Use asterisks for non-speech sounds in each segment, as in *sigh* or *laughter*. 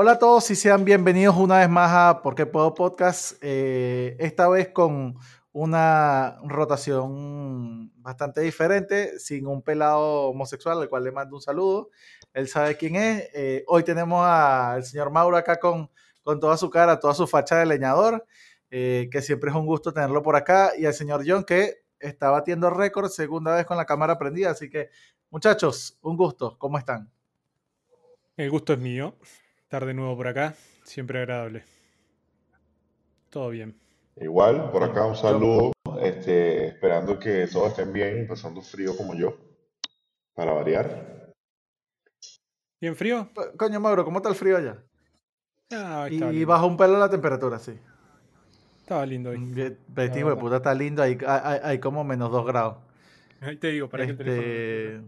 Hola a todos y sean bienvenidos una vez más a Porque Puedo Podcast, eh, esta vez con una rotación bastante diferente, sin un pelado homosexual, al cual le mando un saludo. Él sabe quién es. Eh, hoy tenemos al señor Mauro acá con, con toda su cara, toda su facha de leñador, eh, que siempre es un gusto tenerlo por acá, y al señor John, que está batiendo récord, segunda vez con la cámara prendida. Así que, muchachos, un gusto. ¿Cómo están? El gusto es mío. Estar de nuevo por acá, siempre agradable. Todo bien. Igual, por acá un saludo, este, esperando que todos estén bien, pasando frío como yo, para variar. ¿Bien frío? Coño, Mauro, ¿cómo está el frío allá? Ah, y baja un pelo la temperatura, sí. Estaba lindo hoy. Este hijo de puta está lindo, hay, hay, como menos dos grados. Ahí te digo, para que el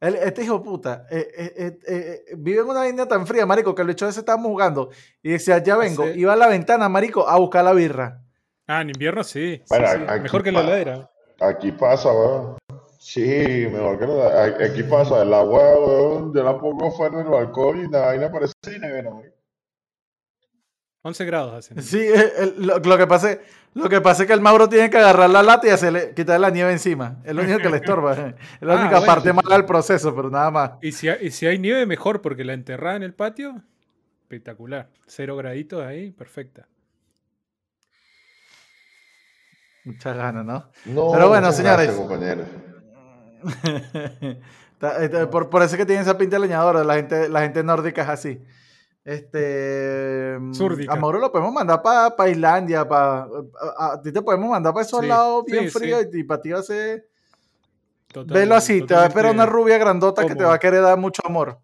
este, este hijo puta eh, eh, eh, vive en una línea tan fría, marico, que el hecho de ese estábamos jugando y decía, ya vengo, iba a la ventana, marico, a buscar la birra. Ah, en invierno sí. mejor que en la heladera. Aquí pasa, weón. Sí, mejor que la Aquí pasa, el agua, weón, yo la pongo fuera del balcón y ahí me aparece nevera, weón. 11 grados hacen. Sí, lo, que pasa, lo que pasa es que el Mauro tiene que agarrar la lata y hacerle, quitarle la nieve encima. Es lo único que le *laughs* estorba. Es la ah, única parte mala del proceso, pero nada más. Y si, hay, si hay nieve, mejor, porque la enterrada en el patio, espectacular. Cero graditos ahí, perfecta. Muchas ganas, ¿no? pero bueno, señores. *laughs* Este, por, por, eso es que tiene esa pinta leñadora. La gente, la gente nórdica es así. Este. A Mauro lo podemos mandar para pa Islandia. A, ti te podemos mandar para esos lados bien fríos y, para ti va a ser. Velo así, te va a esperar una rubia grandota que te va a querer dar mucho amor.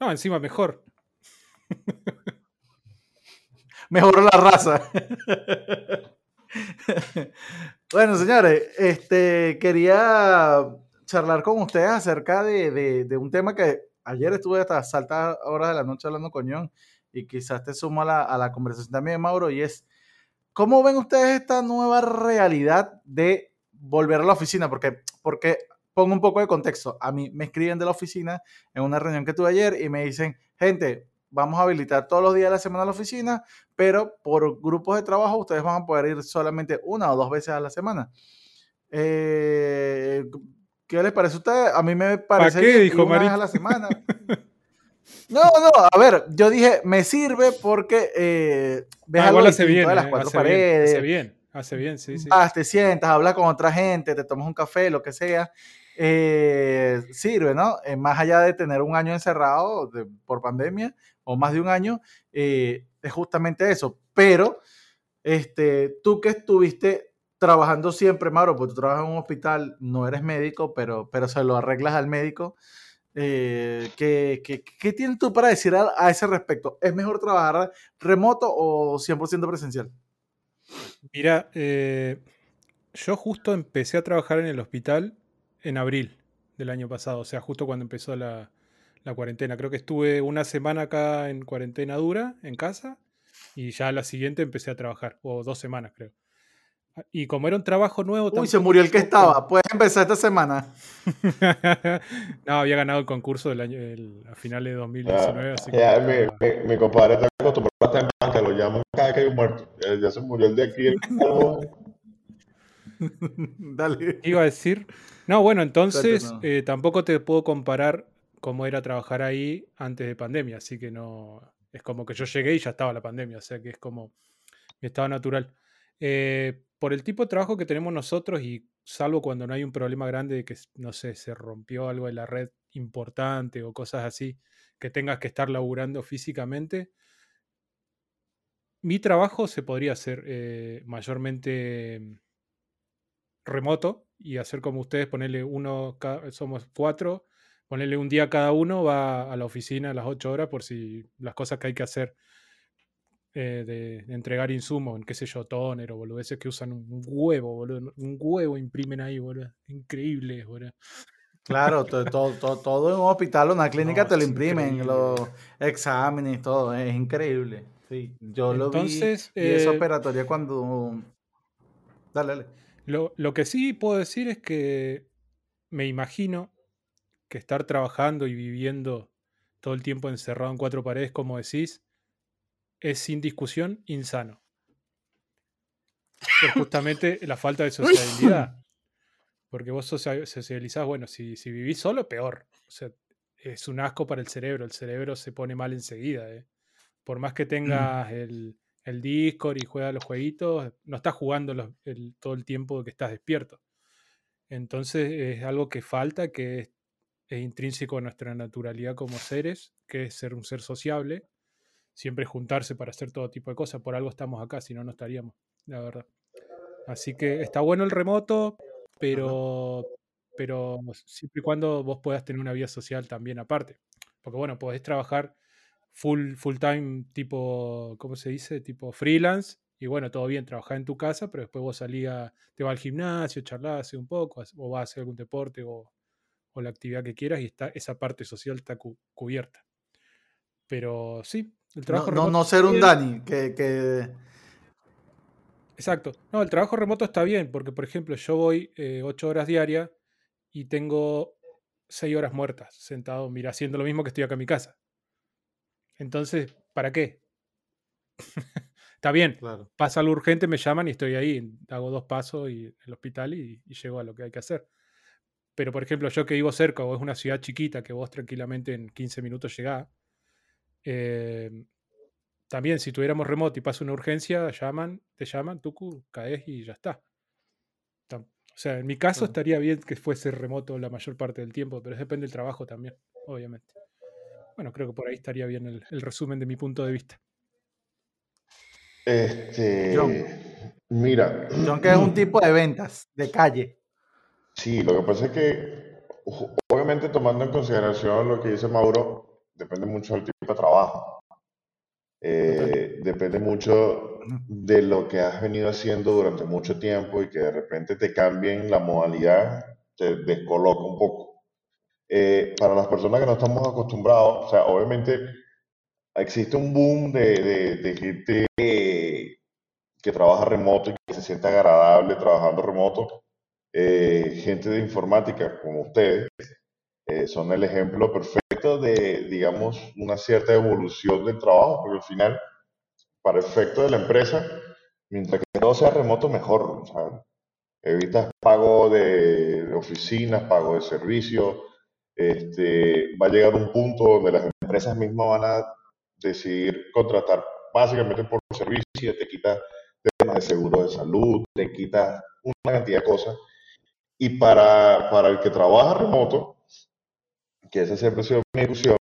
No, encima mejor. *laughs* Mejoró la raza. *laughs* bueno, señores, este, quería charlar con ustedes acerca de, de un tema que ayer estuve hasta altas horas de la noche hablando con John y quizás te sumo a la, conversación también Mauro y es, ¿cómo ven ustedes esta nueva realidad de volver a la oficina? Porque, porque pongo un poco de contexto. A mí me escriben de la oficina en una reunión que tuve ayer y me dicen, gente, vamos a habilitar todos los días de la semana la oficina, pero por grupos de trabajo ustedes van a poder ir solamente una o dos veces a la semana. Eh, ¿Qué les parece a ustedes? A mí me parece qué, dijo una vez a la *laughs* semana. No, no, a ver, yo dije, me sirve porque eh, ves ah, hace bien, de las eh, cuatro paredes. hace bien, hace bien, sí, sí. Vas, te sientas, hablas con otra gente, te tomas un café, lo que sea. Eh, sirve, ¿no? Eh, más allá de tener un año encerrado por pandemia o más de un año, es justamente eso. Pero, este, tú que estuviste trabajando siempre, Mauro, porque tú trabajas en un hospital, no eres médico, pero, pero se lo arreglas al médico. Eh, ¿qué, qué, tienes tú para decir a, ese respecto? ¿Es mejor trabajar remoto o 100% presencial? Mira, eh, yo justo empecé a trabajar en el hospital en abril del año pasado, o sea, justo cuando empezó la, la cuarentena. Creo que estuve una semana acá en cuarentena dura, en casa, y ya la siguiente empecé a trabajar, o dos semanas creo. Y como era un trabajo nuevo. Uy, se murió el que estaba. Puedes empezar esta semana. *laughs* no, había ganado el concurso del año, a finales de 2019. así que... mi, mi, compadre está acostumbrado a estar en banca, lo llaman cada que hay un muerto. Ya se murió el de aquí. *laughs* Dale. Iba a decir. No, bueno, entonces eh, tampoco te puedo comparar cómo era trabajar ahí antes de pandemia. Así que no. Es como que yo llegué y ya estaba la pandemia. O sea que es como mi estado natural. Eh, por el tipo de trabajo que tenemos nosotros y salvo cuando no hay un problema grande de que, no sé, se rompió algo de la red importante o cosas así, que tengas que estar laburando físicamente, mi trabajo se podría hacer eh, mayormente remoto y hacer como ustedes, ponerle uno, somos cuatro, ponerle un día cada uno, va a la oficina a las ocho horas por si las cosas que hay que hacer eh, de, entregar insumos en qué sé yo, toner o boludeces que usan un huevo, boludo. Un huevo imprimen ahí, boludo. Increíble, boludo. Claro, todo, todo, todo, en un hospital o una *laughs* clínica te lo imprimen, los exámenes, todo, es increíble. Sí, yo lo vi y esa eh, operatoria cuando... Dale, dale. Lo, lo que sí puedo decir es que me imagino que estar trabajando y viviendo todo el tiempo encerrado en cuatro paredes, como decís, es sin discusión insano. Por justamente la falta de *laughs* sociabilidad. Porque vos socializás, bueno, si, si vivís solo, peor. O sea, es un asco para el cerebro. El cerebro se pone mal enseguida. ¿eh? Por más que mm. tengas el, el Discord y juegas los jueguitos, no estás jugando todo el tiempo que estás despierto. Entonces es algo que falta, que es, intrínseco a nuestra naturalidad como seres, que es ser un ser sociable, siempre juntarse para hacer todo tipo de cosas. Por algo estamos acá, si no, no estaríamos, la verdad. Así que está bueno el remoto, pero, pero siempre y cuando vos puedas tener una vida social también aparte. Porque bueno, podés trabajar full, full time tipo, ¿cómo se dice? Tipo freelance. Y bueno, todo bien, trabajar en tu casa, pero después vos salías, te vas al gimnasio, charlás un poco, o vas a hacer algún deporte o, la actividad que quieras y está, esa parte social está cubierta. Pero sí, el trabajo no, No, ser un Dani, que, Exacto. No, el trabajo remoto está bien, porque por ejemplo, yo voy eh, ocho horas diarias y tengo seis horas muertas sentado, mira, haciendo lo mismo que estoy acá en mi casa. Entonces, ¿para qué? *laughs* Está bien, pasa lo urgente, me llaman y estoy ahí, hago dos pasos y, en el hospital y, llego a lo que hay que hacer. Pero, por ejemplo, yo que vivo cerca o es una ciudad chiquita que vos tranquilamente en 15 minutos llegás, eh, también si tuviéramos remoto y pasa una urgencia, llaman, te llaman, tú caes y ya está. O sea, en mi caso estaría bien que fuese remoto la mayor parte del tiempo, pero depende del trabajo también, obviamente. Bueno, creo que por ahí estaría bien el, resumen de mi punto de vista. Este, mira. John, que es un tipo de ventas, de calle. Sí, lo que pasa es que, obviamente tomando en consideración lo que dice Mauro, depende mucho del tipo de trabajo. Eh, depende mucho de lo que has venido haciendo durante mucho tiempo y que de repente te cambien la modalidad, te descoloca un poco. Eh, para las personas que no estamos acostumbrados, o sea, obviamente existe un boom de, de, gente que trabaja remoto y que se siente agradable trabajando remoto. Eh, gente de informática como ustedes eh, son el ejemplo perfecto de, digamos, una cierta evolución del trabajo, porque al final, para efecto de la empresa, mientras que todo sea remoto, mejor. O sea, evitas pago de oficinas, pago de servicios, este, va a llegar un punto donde las empresas mismas van a decidir contratar básicamente por servicio, te quita temas de seguro de salud, te quita una cantidad de cosas. Y para, para el que trabaja remoto, que esa siempre ha sido mi discusión,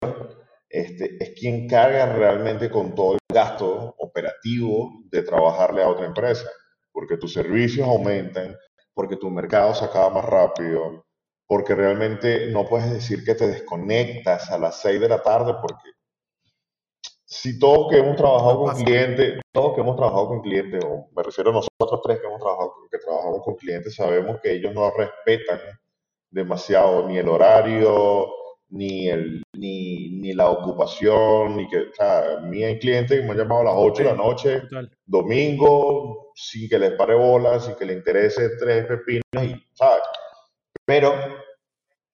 este, es quien carga realmente con todo el gasto operativo de trabajarle a otra empresa, porque tus servicios aumentan, porque tu mercado se acaba más rápido, porque realmente no puedes decir que te desconectas a las 6 de la tarde, porque si todos que hemos trabajado con clientes, todos que hemos trabajado con clientes, o me refiero a nosotros tres que hemos trabajado, que trabajamos con clientes, sabemos que ellos no respetan demasiado ni el horario, ni, el, ni, ni la ocupación, ni que, o sea, a mí hay clientes que me han llamado a las 8 de la noche, domingo, sin que les pare bola, sin que les interese tres pepinos, y, ¿sabes? Pero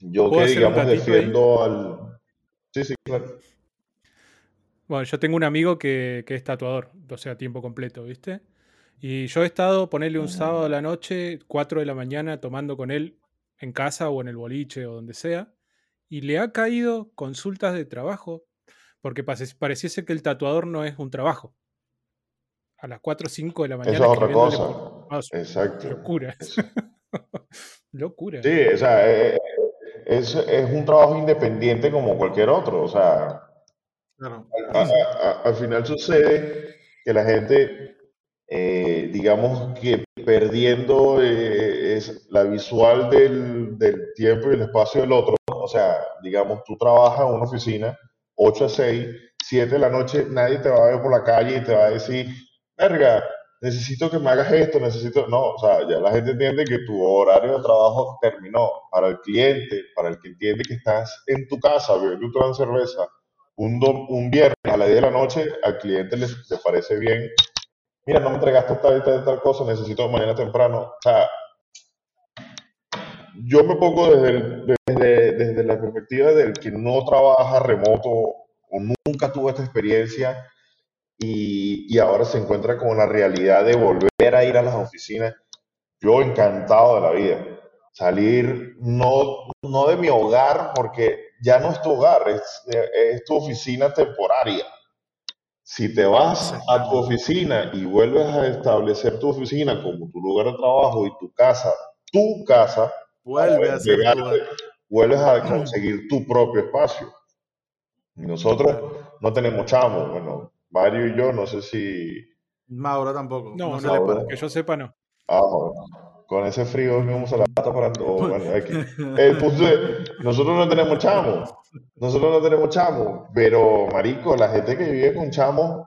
yo que digamos defiendo al... Sí, sí, claro. Bueno, yo tengo un amigo que, es tatuador, o sea, a tiempo completo, ¿viste? Y yo he estado, ponerle un sábado a la noche, 4 de la mañana, tomando con él en casa o en el boliche o donde sea, y le ha caído consultas de trabajo, porque pareciese que el tatuador no es un trabajo. A las 4 o 5 de la mañana. es otra cosa. Exacto. Locura. *laughs* Locura. Sí, o sea, eh, eh, es, es, un trabajo independiente como cualquier otro. O sea, al final sucede que la gente, eh, digamos que perdiendo es la visual del, del, tiempo y el espacio del otro, o sea, digamos, tú trabajas en una oficina 8 a 6, 7 de la noche, nadie te va a ver por la calle y te va a decir, verga, necesito que me hagas esto, necesito, no, o sea, ya la gente entiende que tu horario de trabajo terminó. Para el cliente, para el que entiende que estás en tu casa bebiendo tu cerveza un, un viernes a las 10 de la noche, al cliente le, parece bien, mira, no me entregaste tal y tal, tal cosa, necesito mañana temprano. O sea, yo me pongo desde, desde, desde la perspectiva del que no trabaja remoto o nunca tuvo esta experiencia y, y, ahora se encuentra con la realidad de volver a ir a las oficinas. Yo encantado de la vida. Salir no, no de mi hogar, porque ya no es tu hogar, es, es tu oficina temporaria. Si te vas a tu oficina y vuelves a establecer tu oficina como tu lugar de trabajo y tu casa, tu casa, vuelves a, vuelves a conseguir tu propio espacio. Y nosotros no tenemos chamos. Bueno, Mario y yo, no sé si. Mauro tampoco. No, no, que yo sepa, no. Ah, con ese frío vamos a la pata para. bueno, *laughs* El punto nosotros no tenemos chamos. Nosotros no tenemos chamos. Pero, marico, la gente que vive con chamos,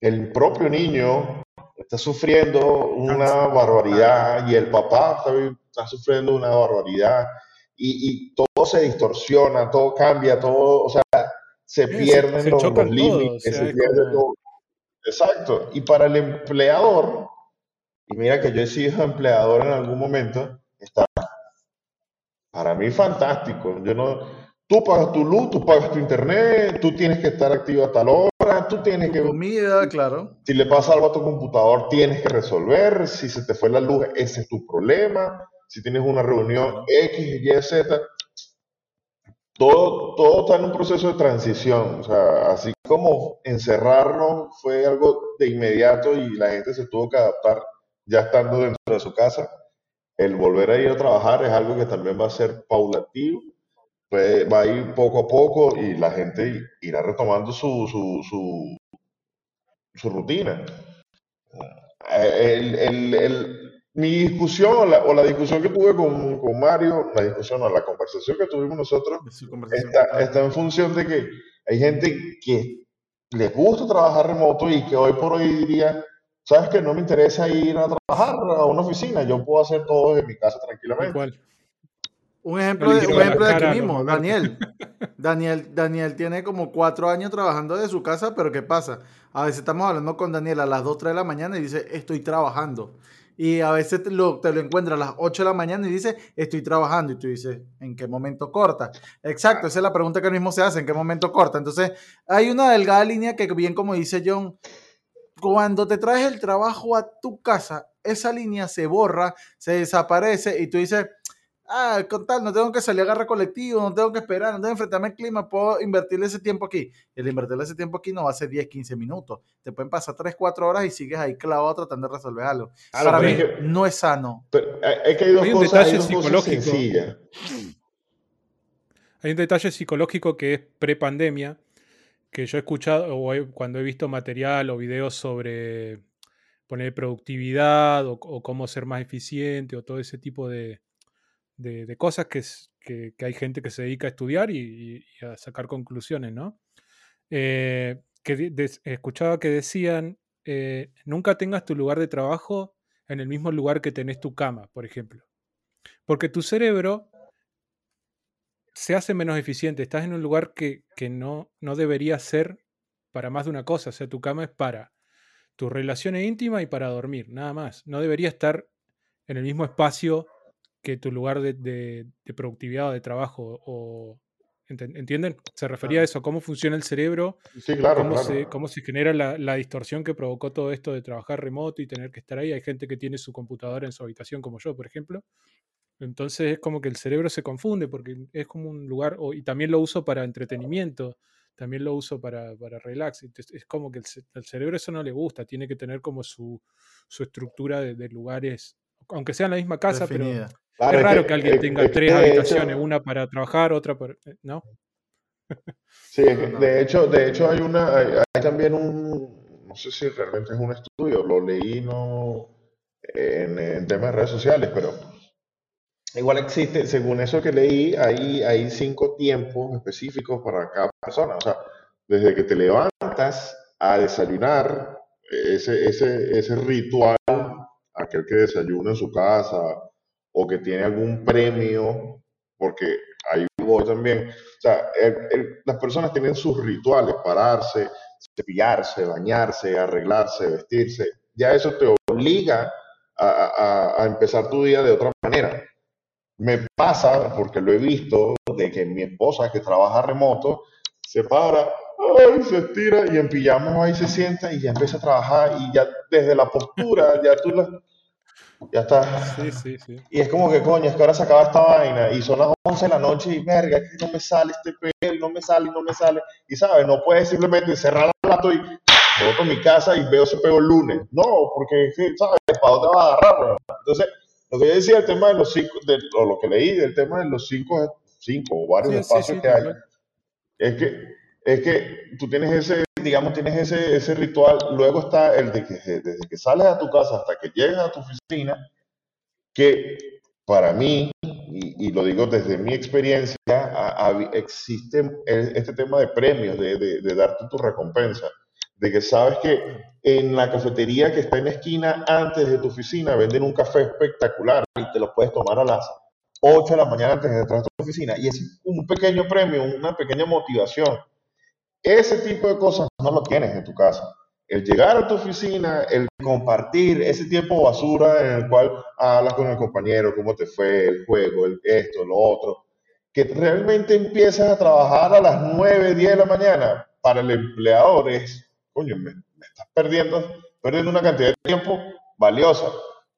el propio niño está sufriendo una barbaridad y el papá está, sufriendo una barbaridad y, y, todo se distorsiona, todo cambia, todo, o sea, se pierden los, límites, se pierde todo. Exacto. Y para el empleador, y mira que yo he sido empleador en algún momento, está para mí fantástico. Yo no, tú pagas tu luz, tú pagas tu internet, tú tienes que estar activo a tal hora, tú tienes que... Comida, claro. Si le pasa algo a tu computador, tienes que resolver. Si se te fue la luz, ese es tu problema. Si tienes una reunión X, Y, Z, todo, todo está en un proceso de transición. O sea, así como encerrarnos fue algo de inmediato y la gente se tuvo que adaptar ya estando dentro de su casa, el volver a ir a trabajar es algo que también va a ser paulatino, pues va a ir poco a poco y la gente irá retomando su, su, su, su rutina. El, el, el, mi discusión o la, o la, discusión que tuve con, con, Mario, la discusión o la conversación que tuvimos nosotros, está, está, en función de que hay gente que le gusta trabajar remoto y que hoy por hoy diría, sabes que no me interesa ir a trabajar a una oficina, yo puedo hacer todo desde mi casa tranquilamente. Un ejemplo, de, un ejemplo de aquí mismo, Daniel. *laughs* Daniel. Daniel tiene como cuatro años trabajando de su casa, pero ¿qué pasa? A veces estamos hablando con Daniel a las 2, 3 de la mañana y dice, estoy trabajando y a veces te lo, te lo encuentras a las 8 de la mañana y dice, estoy trabajando. Y tú dices, ¿en qué momento corta? Exacto, esa es la pregunta que mismo se hace, ¿en qué momento corta? Entonces, hay una delgada línea que, bien como dice John, cuando te traes el trabajo a tu casa, esa línea se borra, se desaparece y tú dices, ah, con tal, no tengo que salir a agarrar colectivo, no tengo que esperar, no tengo que enfrentarme al clima, puedo invertirle ese tiempo aquí. El invertirle ese tiempo aquí no va a ser 10, 15 minutos. Te pueden pasar 3, 4 horas y sigues ahí clavado tratando de resolver algo. Para mí no es sano. Pero hay que hay dos un detalle psicológico. Hay un detalle psicológico que es pre-pandemia, que yo he escuchado o cuando he visto material o videos sobre poner productividad o cómo ser más eficiente o todo ese tipo de, de, cosas que, que, hay gente que se dedica a estudiar y, a sacar conclusiones, ¿no? Eh, que escuchaba que decían, eh, nunca tengas tu lugar de trabajo en el mismo lugar que tenés tu cama, por ejemplo. Porque tu cerebro se hace menos eficiente. Estás en un lugar que, que no, no debería ser para más de una cosa. O sea, tu cama es para tus relaciones íntimas y para dormir, nada más. No debería estar en el mismo espacio que tu lugar de, productividad o de trabajo. O, ¿Entienden? Se refería a eso, cómo funciona el cerebro, sí, claro, cómo, Se, cómo se genera la, distorsión que provocó todo esto de trabajar remoto y tener que estar ahí. Hay gente que tiene su computadora en su habitación, como yo, por ejemplo. Entonces es como que el cerebro se confunde porque es como un lugar, y también lo uso para entretenimiento, también lo uso para, para relax. es como que el, cerebro eso no le gusta, tiene que tener como su, estructura de, lugares, aunque sea en la misma casa, pero es raro que, alguien tenga tres habitaciones, una para trabajar, otra para... Eh, ¿No? Sí, de hecho, de hecho hay una, hay, también un, no sé si realmente es un estudio, lo leí no en, en temas de redes sociales, pero igual existe, según eso que leí, hay, hay cinco tiempos específicos para cada persona. O sea, desde que te levantas a desayunar, ese, ese, ese ritual, aquel que desayuna en su casa, o que tiene algún premio, porque ahí voy también. O sea, las personas tienen sus rituales, pararse, cepillarse, bañarse, arreglarse, vestirse. Ya eso te obliga a, a, empezar tu día de otra manera. me pasa, porque lo he visto, de que mi esposa que trabaja remoto se para, ay, se estira y en pijama ahí se sienta y ya empieza a trabajar y ya desde la postura, ya tú la, ya está. Sí, sí, sí. Y es como que, coño, es que ahora se acaba esta vaina y son las 11 de la noche y, verga, es que no me sale este pelo, no me sale, no me sale. Y, ¿sabes? No puedes simplemente cerrar el plato y voy a mi casa y veo ese pego el lunes. No, porque, ¿sabes? ¿Para dónde vas a agarrar, Entonces, lo que yo decía, el tema de los cinco, de, o lo que leí del tema de los cinco, cinco o varios espacios que hay, es que, es que tú tienes ese, digamos, tienes ese, ese ritual, luego está el de que desde que sales a tu casa hasta que llegas a tu oficina, que para mí, y, lo digo desde mi experiencia, existe este tema de premios, de, de, de darte tu recompensa de que sabes que en la cafetería que está en la esquina antes de tu oficina venden un café espectacular y te lo puedes tomar a las 8 de la mañana antes de entrar a tu oficina y es un pequeño premio, una pequeña motivación. Ese tipo de cosas no lo tienes en tu casa. El llegar a tu oficina, el compartir ese tiempo basura en el cual hablas con el compañero, cómo te fue el juego, el esto, lo otro, que realmente empiezas a trabajar a las 9, 10 de la mañana, para el empleador es coño, me, estás perdiendo, perdiendo una cantidad de tiempo valiosa.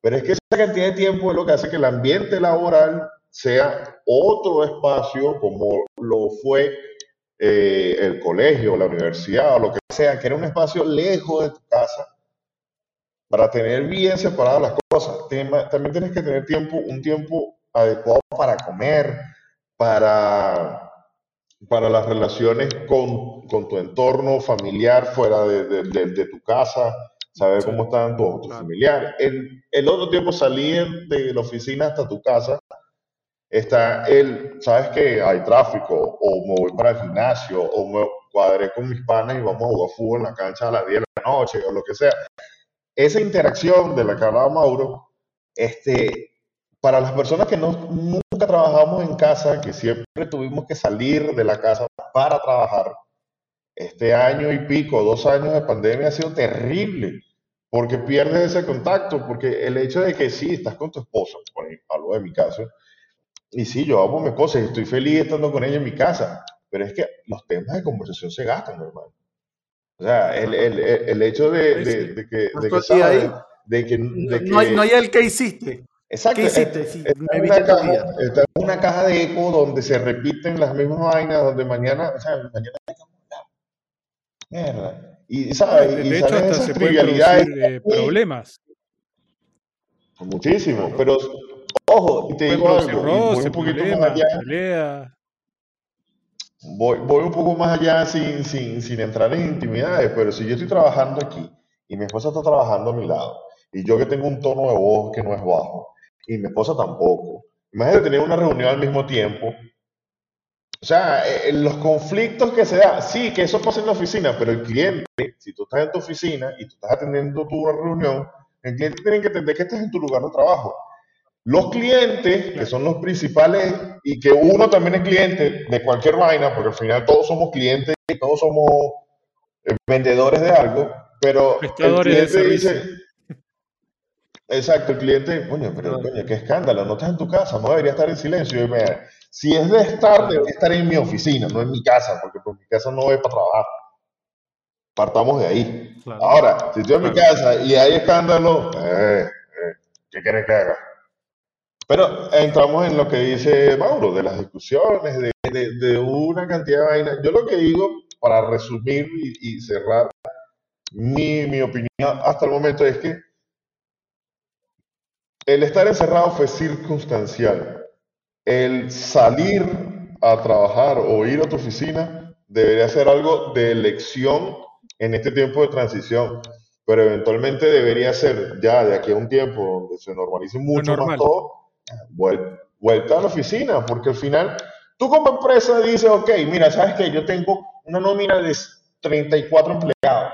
Pero es que esa cantidad de tiempo es lo que hace que el ambiente laboral sea otro espacio como lo fue eh, el colegio, la universidad o lo que sea, que era un espacio lejos de tu casa para tener bien separadas las cosas. También tienes que tener tiempo, un tiempo adecuado para comer, para para las relaciones con, tu entorno familiar fuera de, tu casa, saber cómo están tus, familiares. El, el, otro tiempo salir de la oficina hasta tu casa, está el, sabes que hay tráfico, o me voy para el gimnasio, o me cuadré con mis panes y vamos a jugar fútbol en la cancha a las 10 de la noche, o lo que sea. Esa interacción de la que hablaba Mauro, este, para las personas que no, nunca trabajamos en casa, que siempre tuvimos que salir de la casa para trabajar, este año y pico, dos años de pandemia ha sido terrible, porque pierdes ese contacto, porque el hecho de que sí, estás con tu esposa, por ejemplo, de mi caso, y sí, yo amo a mi esposa y estoy feliz estando con ella en mi casa, pero es que los temas de conversación se gastan, hermano. O sea, el, el, el hecho de, de, que, de que, sabes, de que, no, hay, no hay el que hiciste. Exacto. ¿Qué hiciste? Sí, está, en una caja, está, en una caja, de eco donde se repiten las mismas vainas, donde mañana, o sea, mañana Mierda. Y, ¿sabes? De, y hecho, hasta se pueden eh, problemas. Muchísimo, pero ojo, y te digo algo, voy un poquito más allá. Voy, voy, un poco más allá sin, sin, sin entrar en intimidades, pero si yo estoy trabajando aquí y mi esposa está trabajando a mi lado, y yo que tengo un tono de voz que no es bajo, y mi esposa tampoco. Imagínate tener una reunión al mismo tiempo. O sea, eh, eh, los conflictos que se dan, sí, que eso pasa en la oficina, pero el cliente, si tú estás en tu oficina y tú estás atendiendo tu reunión, el cliente tiene que entender que estás en tu lugar de trabajo. Los clientes, que son los principales, y que uno también es cliente de cualquier vaina, porque al final todos somos clientes y todos somos eh, vendedores de algo, pero el cliente dice, Exacto, el cliente, coño, pero coño, qué escándalo, no estás en tu casa, no debería estar en silencio. si es de estar, debería estar en mi oficina, no en mi casa, porque por mi casa no es para trabajar. Partamos de ahí. Ahora, si estoy en mi casa y hay escándalo, eh, eh, ¿qué quieres que haga? Pero entramos en lo que dice Mauro, de las discusiones, de, una cantidad de vainas. Yo lo que digo, para resumir y, cerrar mi, mi opinión hasta el momento, es que el estar encerrado fue circunstancial. El salir a trabajar o ir a tu oficina debería ser algo de elección en este tiempo de transición, pero eventualmente debería ser ya de aquí a un tiempo donde se normalice mucho más todo, vuelta a la oficina, porque al final tú como empresa dices, ok, mira, sabes que yo tengo una nómina de 34 empleados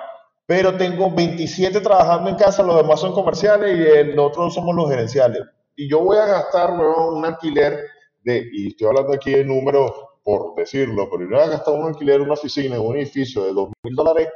pero tengo 27 trabajando en casa, los demás son comerciales y nosotros somos los gerenciales. Y yo voy a gastar un alquiler de, y estoy hablando aquí de números por decirlo, pero yo voy a gastar un alquiler, una oficina, un edificio de 2 mil dólares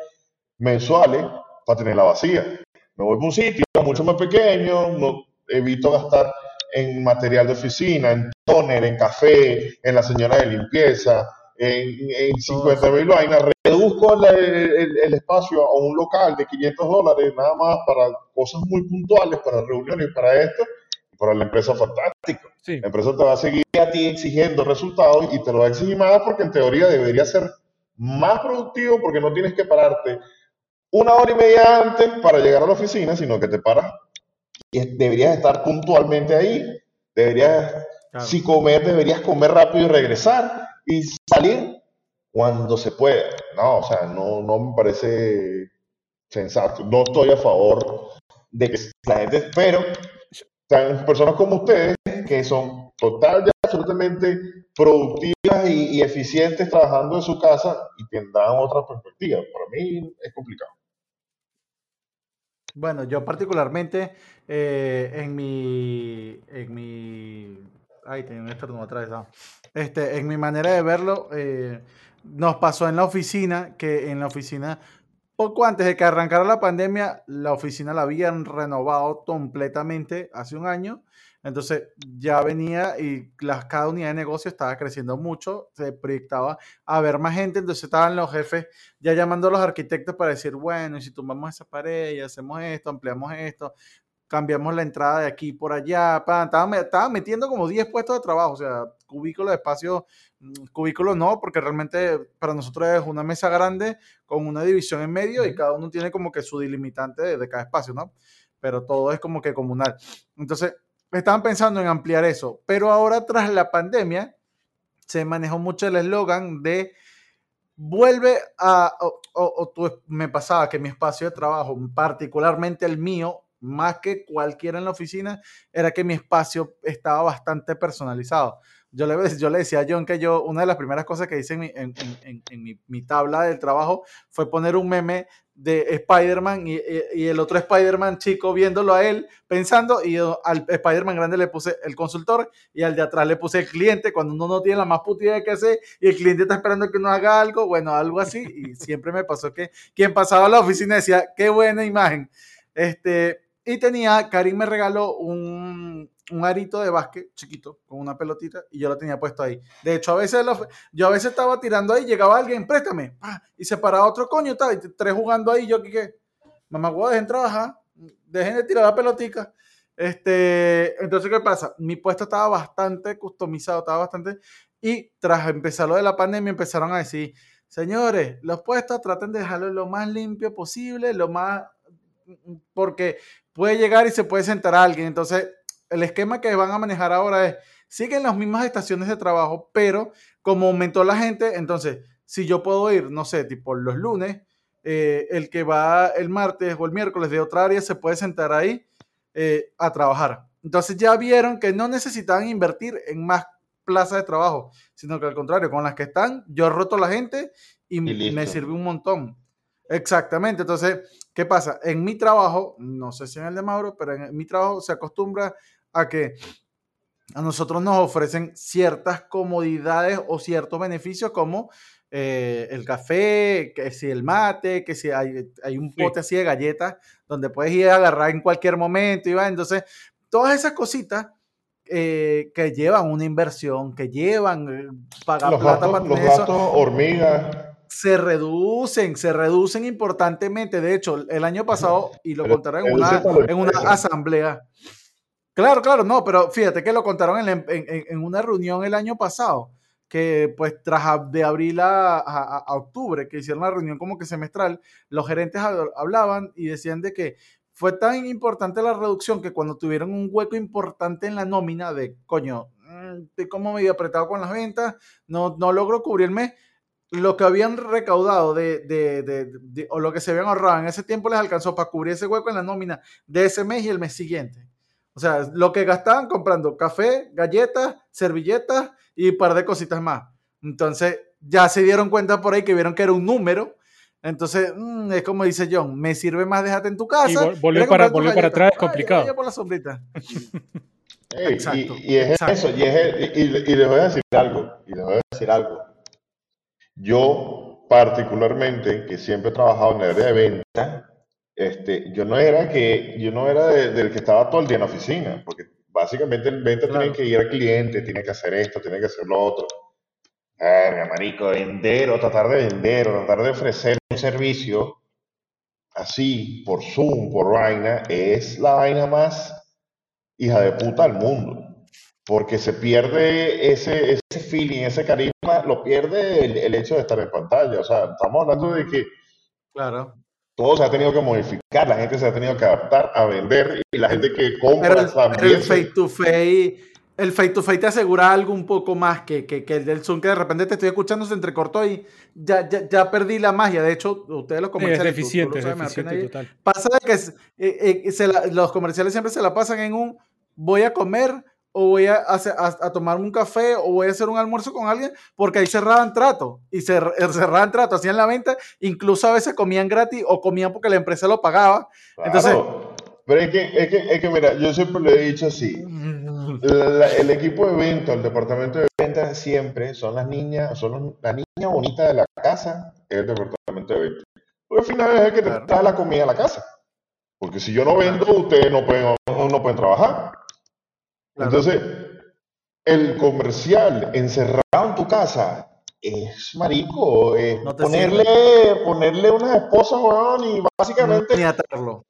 mensuales para tenerla vacía. Me voy a un sitio mucho más pequeño, no, evito gastar en material de oficina, en toner, en café, en la señora de limpieza, en, en 50 mil vainas, reduzco el, espacio a un local de 500 dólares nada más para cosas muy puntuales, para reuniones, para esto, y para la empresa fantástico. La empresa te va a seguir a ti exigiendo resultados y te lo va a exigir más porque en teoría debería ser más productivo porque no tienes que pararte una hora y media antes para llegar a la oficina, sino que te paras y deberías estar puntualmente ahí. Deberías, si comer, deberías comer rápido y regresar y salir cuando se pueda. No, o sea, no, no me parece sensato. No estoy a favor de que la gente, pero personas como ustedes que son total y absolutamente productivas y, y, eficientes trabajando en su casa y tendrán otra perspectiva. Para mí es complicado. Bueno, yo particularmente eh, en mi. En mi. Ay, tenía un estornudo atravesado. Este, en mi manera de verlo, eh, nos pasó en la oficina que en la oficina, poco antes de que arrancara la pandemia, la oficina la habían renovado completamente hace un año entonces ya venía y las, cada unidad de negocio estaba creciendo mucho, se proyectaba a ver más gente, entonces estaban los jefes ya llamando a los arquitectos para decir, bueno, y si tomamos esa pared y hacemos esto, ampliamos esto, cambiamos la entrada de aquí por allá, estaba, estaba, metiendo como 10 puestos de trabajo, o sea, cubículo de espacio, mm, cubículo no, porque realmente para nosotros es una mesa grande con una división en medio y cada uno tiene como que su delimitante de, de cada espacio, ¿no? Pero todo es como que comunal. Entonces, estaban pensando en ampliar eso, pero ahora tras la pandemia se manejó mucho el eslogan de vuelve a, o, me pasaba que mi espacio de trabajo, particularmente el mío, más que cualquiera en la oficina, era que mi espacio estaba bastante personalizado. Yo le, yo le decía a John que yo, una de las primeras cosas que hice en, mi, tabla del trabajo fue poner un meme de Spider-Man y, el otro Spider-Man chico viéndolo a él pensando y al Spider-Man grande le puse el consultor y al de atrás le puse el cliente cuando uno no tiene la más puta idea de hacer y el cliente está esperando que uno haga algo, bueno, algo así y siempre me pasó que quien pasaba a la oficina decía, qué buena imagen. Este, y tenía, Karim me regaló un, un arito de básquet chiquito con una pelotita y yo lo tenía puesto ahí. De hecho, a veces yo a veces estaba tirando ahí, llegaba alguien, préstame, y se paraba otro coño, y tres jugando ahí, yo que, mamá, dejen trabajar, dejen de tirar la pelotica. Este, entonces, ¿qué pasa? Mi puesto estaba bastante customizado, estaba bastante, y tras empezar lo de la pandemia empezaron a decir, señores, los puestos traten de dejarlo lo más limpio posible, lo más, porque puede llegar y se puede sentar a alguien, entonces el esquema que van a manejar ahora es, siguen las mismas estaciones de trabajo, pero como aumentó la gente, entonces, si yo puedo ir, no sé, tipo los lunes, eh, el que va el martes o el miércoles de otra área se puede sentar ahí eh, a trabajar. Entonces ya vieron que no necesitaban invertir en más plazas de trabajo, sino que al contrario, con las que están, yo roto la gente y, me sirve un montón. Exactamente. Entonces, ¿qué pasa? En mi trabajo, no sé si en el de Mauro, pero en mi trabajo se acostumbra a que a nosotros nos ofrecen ciertas comodidades o ciertos beneficios como eh, el café, que si el mate, que si hay, hay un pote así de galletas donde puedes ir a agarrar en cualquier momento y va. Entonces, todas esas cositas eh, que llevan una inversión, que llevan eh, pagar plata para los eso, hormigas. Se reducen, se reducen importantemente. De hecho, el año pasado, y lo contaré en una, en una asamblea, Claro, claro, no, pero fíjate que lo contaron en, una reunión el año pasado, que pues tras de abril a, octubre, que hicieron una reunión como que semestral, los gerentes hablaban y decían de que fue tan importante la reducción que cuando tuvieron un hueco importante en la nómina de, coño, mm, estoy como medio apretado con las ventas, no, no logro cubrirme, lo que habían recaudado de, de, de, o lo que se habían ahorrado en ese tiempo les alcanzó para cubrir ese hueco en la nómina de ese mes y el mes siguiente. O sea, lo que gastaban comprando café, galletas, servilletas y un par de cositas más. Entonces, ya se dieron cuenta por ahí que vieron que era un número. Entonces, mm, es como dice John, me sirve más déjate en tu casa. Y volver para, volver para atrás es complicado. por la sombrita. *laughs* Exacto. Y, es eso, y, es, y, les voy a decir algo, y les voy a decir algo. Yo, particularmente, que siempre he trabajado en el área de venta, este, yo no era que, yo no era del que estaba todo el día en la oficina, porque Básicamente el venta tiene que ir al cliente, tiene que hacer esto, tiene que hacer lo otro. Ay, marico, vender o tratar de vender o tratar de ofrecer un servicio así, por Zoom, por vaina, es la vaina más hija de puta del mundo. Porque se pierde ese, ese feeling, ese carisma, lo pierde el, el hecho de estar en pantalla. O sea, estamos hablando de que Claro. todo se ha tenido que modificar, la gente se ha tenido que adaptar a vender y la gente que compra Pero el, pero también. el face to face, el face to face te asegura algo un poco más que, que, que el del Zoom, que de repente te estoy escuchando, se entrecortó y ya, ya, ya perdí la magia. De hecho, ustedes los Es comerciales. tú- tú deficiente, lo es sabes que deficiente nadie, total. Pasa de que eh, eh, se la- los comerciales siempre se la pasan en un voy a comer o voy a, hacer- a, a tomarme un café o voy a hacer un almuerzo con alguien porque ahí cerraban trato y cer- eh, cerraban trato, hacían la venta, incluso a veces comían gratis o comían porque la empresa lo pagaba. Entonces- Claro. pero es que, es, que, es que, mira, yo siempre lo he dicho así. La- la- el equipo de venta, el departamento de venta siempre son las niñas, son los- la niña bonita de la casa, es el departamento de venta. Porque al final es el que te trae la comida a la casa. Porque si yo no vendo, ustedes no pueden, no pueden trabajar. Claro. Entonces, el comercial encerrado en tu casa es marico, es No ponerle, ponerle una esposa, weón, y básicamente Ni atarlo.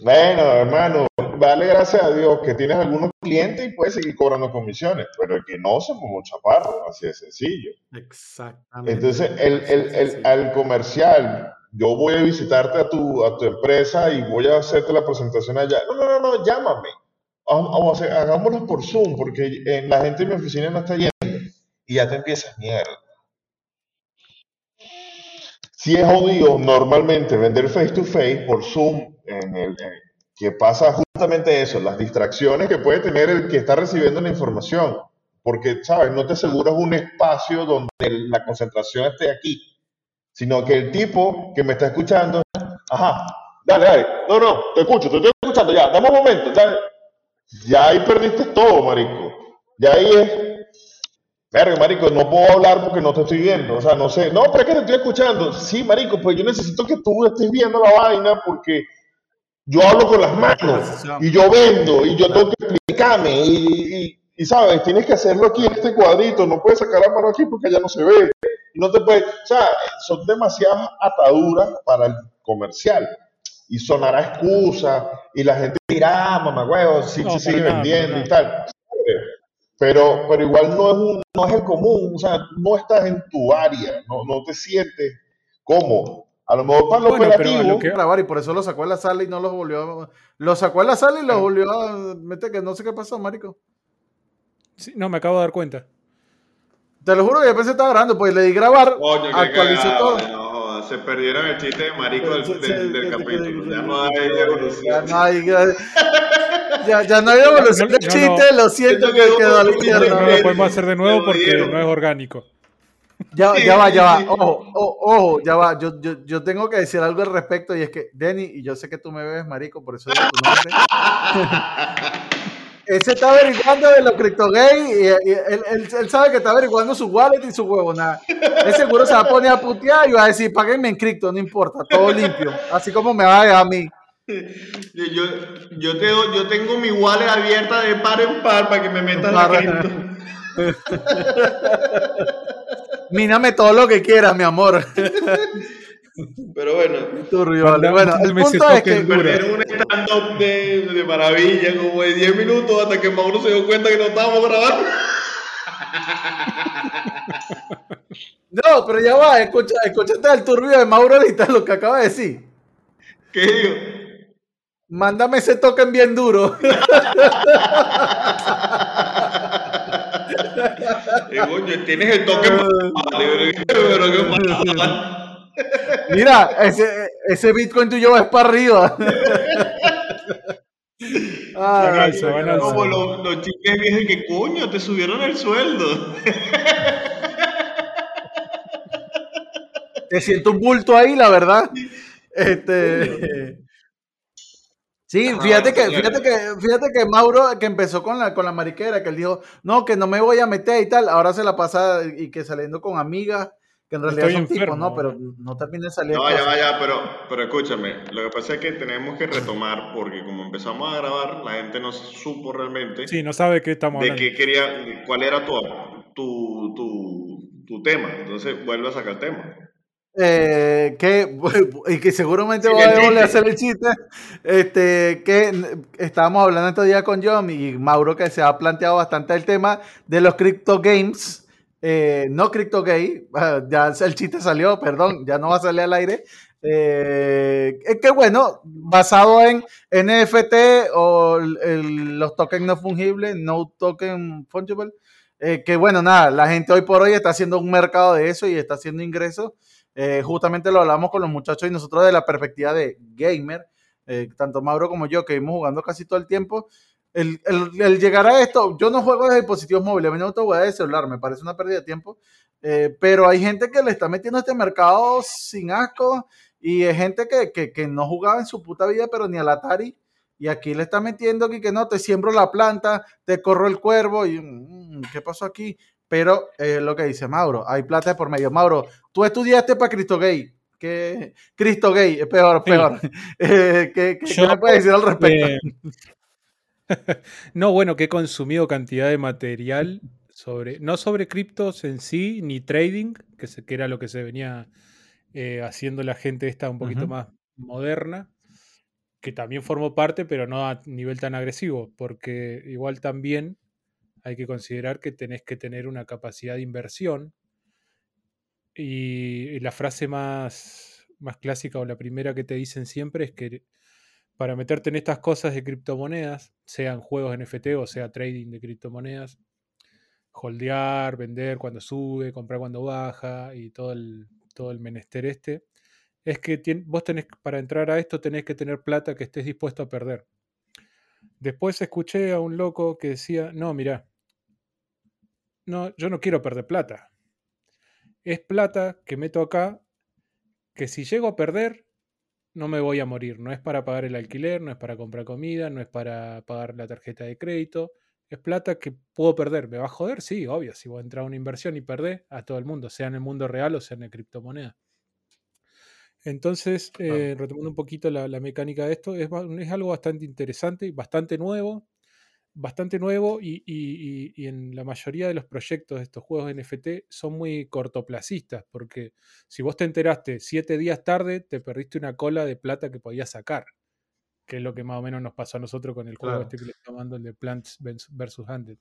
bueno, hermano, dale gracias a Dios que tienes algunos clientes y puedes seguir cobrando comisiones, pero el que no somos un chaparro, así de sencillo. Exactamente. Entonces, el, el, el- al comercial, yo voy a visitarte a tu, a tu empresa y voy a hacerte la presentación allá. No, no, no, no, llámame. Vamos vamos a hacer- hagámoslo por Zoom, porque eh, la gente en mi oficina no está yendo. Y ya te empiezas mierda. Si es jodido normalmente vender face to face por Zoom, en el, en- que pasa justamente eso, las distracciones que puede tener el que está recibiendo la información, porque, ¿sabes? No te aseguras un espacio donde la concentración esté aquí, sino que el tipo que me está escuchando, ajá, dale, dale, no, no, te escucho, te estoy escuchando, ya, dame un momento, dale. Ya ahí perdiste todo, marico. Ya ahí es, Verga, marico, no puedo hablar porque no te estoy viendo. O sea, no sé. No, pero es que te estoy escuchando. Sí, marico, pues yo necesito que tú estés viendo la vaina porque yo hablo con las manos y yo vendo y yo tengo que explicarme y, y- y, sabes, tienes que hacerlo aquí en este cuadrito. No puedes sacar la mano aquí porque ya no se ve. Y no te puedes, o sea, son demasiadas ataduras para el comercial. Y sonará excusa y la gente dirá, ah, mamá huevo, sí, No, sí para sigue nada, vendiendo y tal. Pero, pero igual no es, un- no es el común, o sea, no estás en tu área, no, no te sientes cómodo. A lo mejor para lo Bueno, pero operativo, lo que- grabar y por eso lo sacó de la sala y no los volvió a... Lo sacó de la sala y lo Claro. volvió a meter, que no sé qué pasó, marico. Sí, no, me acabo de dar cuenta. Te lo juro que yo pensé que estaba grabando, pues le di grabar, Coño, qué actualizó todo. Se perdieron el chiste de marico del, del- del capítulo. Ya no hay Ya evolución. no hay, ya, ya no hay evolución No, de no, chiste, lo siento que quedó quedó a la muy No, izquierda. no lo podemos hacer de nuevo porque no es orgánico. Ya, ya va, ya va. Ojo, ojo, ojo, ya va. Yo, yo, yo tengo que decir algo al respecto y es que, Denny, y yo sé que tú me ves, marico, por eso digo tu nombre. *laughs* Ese está averiguando de los criptogay y, y él, él- él sabe que está averiguando su wallet y su huevonada. Él seguro se va a poner a putear y va a decir, páguenme en cripto, no importa, todo limpio. Así como me va a dejar a mí. Yo, yo, tengo, yo tengo mi wallet abierta de par en par para que me metas la cripto. *laughs* Míname todo lo que quieras, mi amor. *laughs* Pero bueno, Turbio, vale. Manda- Bueno, el punto es que token perdieron un stand-up de, de maravilla, como de 10 minutos, hasta que Mauro se dio cuenta que no estábamos grabando. *laughs* No, pero ya va, escucha, escúchate el turbio de Mauro ahorita lo que acaba de decir. ¿Qué digo? Mándame ese token bien duro. Eh, coño, tienes el toque. *laughs* Vale, pero ¿qué pasa? Mira, ese, ese Bitcoin tuyo va para arriba. *laughs* Van alza. Como los, los chistes viejos que coño, te subieron el sueldo. *laughs* te siento un bulto ahí, la verdad. Este. Sí, fíjate que, fíjate que, fíjate que Mauro, que empezó con la, con la mariquera, que él dijo, no, que no me voy a meter y tal, ahora se la pasa y que saliendo con amigas, que en realidad son tipos, ¿no? Pero no termina de salir. No, ya vaya, pero, pero escúchame, lo que pasa es que tenemos que retomar, porque como empezamos a grabar, la gente no supo realmente. Sí, no sabe qué estamos hablando. De qué quería, cuál era tu, tu, tu, tu tema. Entonces vuelve a sacar el tema. Eh, que, *laughs* y que seguramente voy a hacer el chiste, este, que estábamos hablando este día con John y Mauro que se ha planteado bastante el tema de los crypto games, eh, no crypto gay, ya el chiste salió, perdón, ya no va a salir al aire, eh, que bueno, basado en NFT o los tokens no fungibles, no token fungible, eh, que bueno, nada, la gente hoy por hoy está haciendo un mercado de eso y está haciendo ingresos eh, justamente lo hablamos con los muchachos y nosotros de la perspectiva de gamer, eh, tanto Mauro como yo, que vimos jugando casi todo el tiempo. El, llegar a esto, yo no juego de dispositivos móviles, a mí no te voy a de celular, me parece una pérdida de tiempo, eh, pero hay gente que le está metiendo a este mercado sin asco y hay gente que, que, no jugaba en su puta vida, pero ni al Atari, y aquí le está metiendo aquí que no, te siembro la planta, te corro el cuervo, y mm, ¿qué pasó aquí? pero es lo que dice Mauro, hay plata por medio. Mauro, tú estudiaste para Cristo Gay. ¿Qué? Cristo Gay, es peor, peor. *laughs* Eh, ¿Qué, me puedes decir al respecto? *laughs* no, bueno, que he consumido cantidad de material sobre, no sobre criptos en sí, ni trading, que, se, que era lo que se venía eh, haciendo la gente esta un poquito más moderna, que también formó parte, pero no a nivel tan agresivo, porque igual también hay que considerar que tenés que tener una capacidad de inversión. Y, la frase más, más clásica o la primera que te dicen siempre es que para meterte en estas cosas de criptomonedas, sean juegos NFT o sea trading de criptomonedas, holdear, vender cuando sube, comprar cuando baja y todo el, todo el menester este, es que vos tenés, para entrar a esto tenés que tener plata que estés dispuesto a perder. Después escuché a un loco que decía, no, mira, no, yo no quiero perder plata. Es plata que meto acá, que si llego a perder, no me voy a morir. No es para pagar el alquiler, no es para comprar comida, no es para pagar la tarjeta de crédito. Es plata que puedo perder. ¿Me va a joder? Sí, obvio. Si voy a entrar a una inversión y perder a todo el mundo, sea en el mundo real o sea en la criptomoneda. Entonces, eh, retomando un poquito la, mecánica de esto, es, es, algo bastante interesante, bastante nuevo bastante nuevo y, en la mayoría de los proyectos de estos juegos NFT son muy cortoplacistas, porque si vos te enteraste siete días tarde, te perdiste una cola de plata que podías sacar, que es lo que más o menos nos pasó a nosotros con el juego este que le estamos dando, el de Plants vs. Hunted.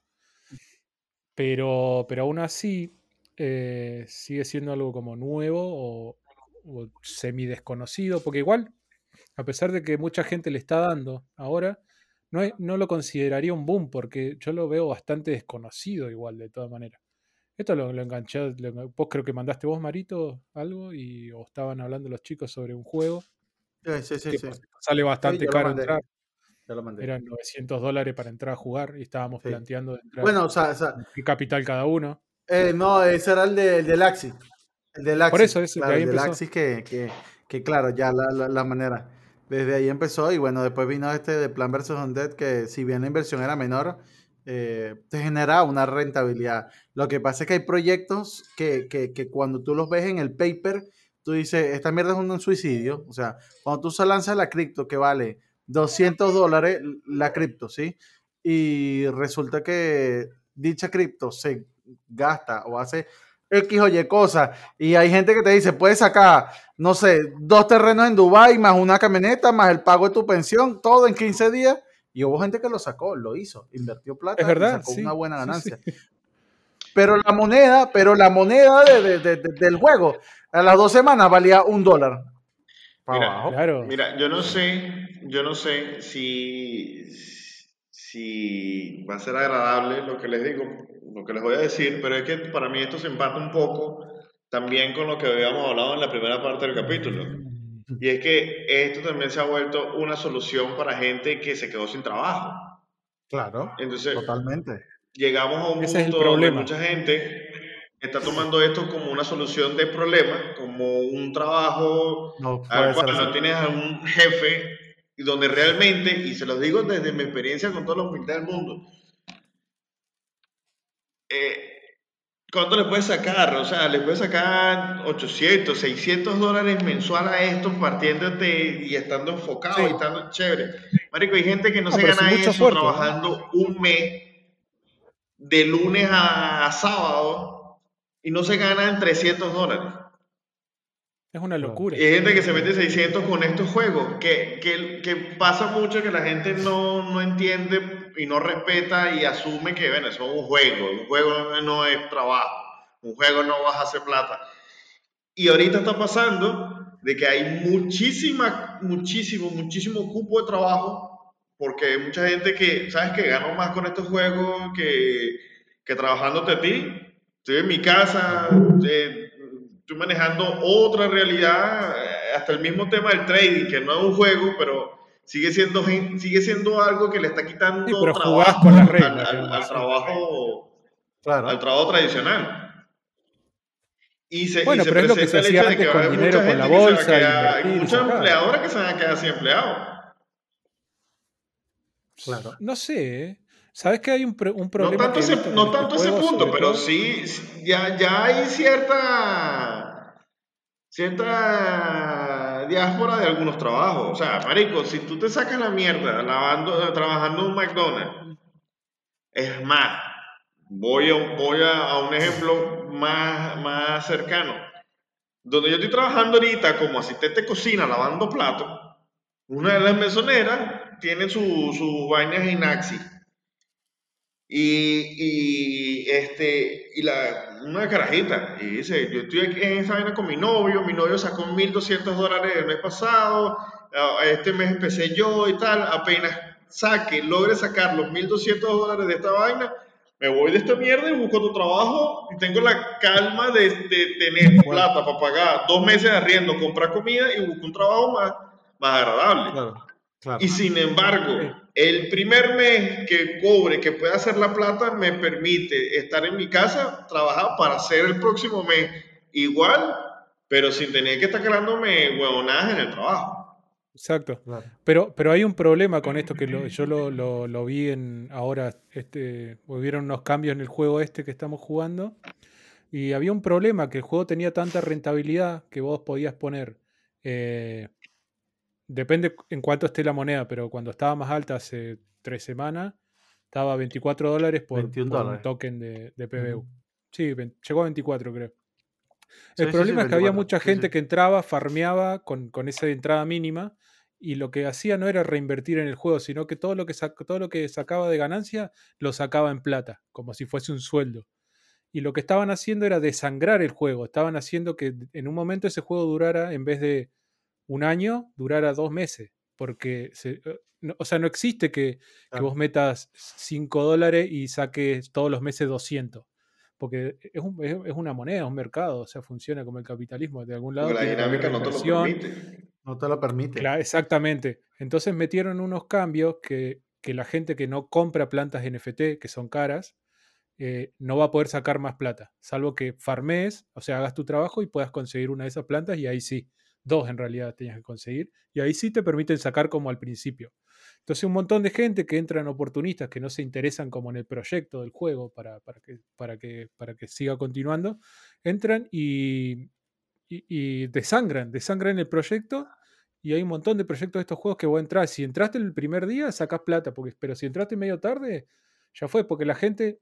Pero, pero aún así, eh, sigue siendo algo como nuevo o, o semi desconocido, porque igual, a pesar de que mucha gente le está dando ahora, no, no lo consideraría un boom porque yo lo veo bastante desconocido igual de todas maneras. Esto lo, lo enganché, vos creo que mandaste vos, Marito, algo, y o estaban hablando los chicos sobre un juego. Sí, sí, sí, Sale bastante caro entrar. Eran 900 dólares para entrar a jugar y estábamos planteando bueno, o sea, qué capital cada uno. Eh, no, ese era el, de, el del Axis. El del Axis. Por eso, es el del Axis que, que, que, claro, ya la, la, la manera. Desde ahí empezó y bueno, después vino este de Plan vs. Undead que si bien la inversión era menor, eh, te genera una rentabilidad. Lo que pasa es que hay proyectos que, que, que, cuando tú los ves en el paper, tú dices, esta mierda es un suicidio. O sea, cuando tú se lanzas la cripto que vale 200 dólares, la cripto, ¿sí? Y resulta que dicha cripto se gasta o hace X o Y cosas. Y hay gente que te dice, puedes sacar, no sé, dos terrenos en Dubai más una camioneta, más el pago de tu pensión, todo en 15 días. Y hubo gente que lo sacó, lo hizo, invirtió plata, es verdad, sacó una buena ganancia. *laughs* Pero la moneda, pero la moneda del juego, a las dos semanas valía un dólar. Mira, claro. mira, yo no sé, yo no sé si, si va a ser agradable lo que les digo, lo que les voy a decir, pero es que para mí esto se empata un poco también con lo que habíamos hablado en la primera parte del capítulo. Y es que esto también se ha vuelto una solución para gente que se quedó sin trabajo. Claro, Entonces, totalmente. Llegamos a un punto donde mucha gente está tomando esto como una solución de problema, como un trabajo al cual no tienes a un jefe y donde realmente, y se lo digo desde mi experiencia con toda la humildad del mundo, eh, ¿Cuánto le puedes sacar? O sea, le puedes sacar 800, 600 dólares mensual a esto partiéndote y estando enfocado y estando chévere. Marico, hay gente que no, se gana eso trabajando un mes de lunes a, sábado y no se gana en 300 dólares. Es una locura. Y hay gente que se mete 600 con estos juegos, que, que, que pasa mucho que la gente no, no entiende y no respeta y asume que, bueno, eso es un juego, un juego no es trabajo, un juego no vas a hacer plata. Y ahorita está pasando de que hay muchísima, muchísimo, muchísimo cupo de trabajo, porque hay mucha gente que, ¿sabes? Que gano más con estos juegos que, que trabajándote a ti. Estoy en mi casa, eh, estoy manejando otra realidad, eh, hasta el mismo tema del trading, que no es un juego, pero sigue siendo, sigue siendo algo que le está quitando trabajo con las reglas, al, trabajo, al trabajo tradicional. Y se, bueno, pero es lo que se hacía antes con dinero con la bolsa. hay muchos empleadores que se van a quedar sin empleados. Claro. No sé, ¿eh? ¿Sabes que hay un, un problema? No tanto, ese, no tanto ese punto, pero sí, ya, ya hay cierta, cierta diáspora de algunos trabajos. O sea, marico, si tú te sacas la mierda lavando, trabajando en un McDonald's, es más, voy a, voy a, un ejemplo más, más cercano. Donde yo estoy trabajando ahorita como asistente de cocina lavando platos, una de las mesoneras tiene sus su vainas en Axi. Y, y, este, y la, una carajita, y dice, yo estoy aquí en esa vaina con mi novio, mi novio sacó 1.200 dólares el mes pasado, este mes empecé yo y tal, apenas saque, logre sacar los 1.200 dólares de esta vaina, me voy de esta mierda y busco otro trabajo y tengo la calma de, de tener plata para pagar dos meses de arriendo, comprar comida y busco un trabajo más, más agradable. Y sin embargo, el primer mes que cobre, que pueda hacer la plata, me permite estar en mi casa, trabajar para hacer el próximo mes igual, pero sin tener que estar quedándome huevonadas en el trabajo. Exacto. Pero, pero hay un problema con esto que yo lo, lo, vi en ahora, este, hubieron unos cambios en el juego este que estamos jugando. Y había un problema, que el juego tenía tanta rentabilidad que vos podías poner eh, Depende en cuánto esté la moneda, pero cuando estaba más alta hace tres semanas, estaba a 24 dólares por, un token de, de PBU. Sí, llegó a 24 creo. El problema es que había mucha gente que entraba, farmeaba con, con, esa entrada mínima y lo que hacía no era reinvertir en el juego, sino que todo lo que, todo lo que sacaba de ganancia lo sacaba en plata, como si fuese un sueldo. Y lo que estaban haciendo era desangrar el juego, estaban haciendo que en un momento ese juego durara, en vez de un año durara dos meses, porque, se, eh, o sea, no existe que, vos metas 5 dólares y saques todos los meses 200, porque es, es, una moneda, es un mercado, o sea, funciona como el capitalismo, de algún lado. la dinámica no te lo permite. No te lo permite. exactamente. Entonces metieron unos cambios que, que, la gente que no compra plantas NFT, que son caras, eh, no va a poder sacar más plata, salvo que farmes, o sea, hagas tu trabajo y puedas conseguir una de esas plantas y ahí sí dos en realidad tenías que conseguir, y ahí sí te permiten sacar como al principio. Entonces un montón de gente que entran oportunistas que no se interesan como en el proyecto del juego para, para, que, para, que, para que siga continuando, entran y, y, desangran, desangran el proyecto y hay un montón de proyectos de estos juegos que vos entrar. Si entraste el primer día, sacás plata, porque, pero si entraste medio tarde, ya fue, porque la gente,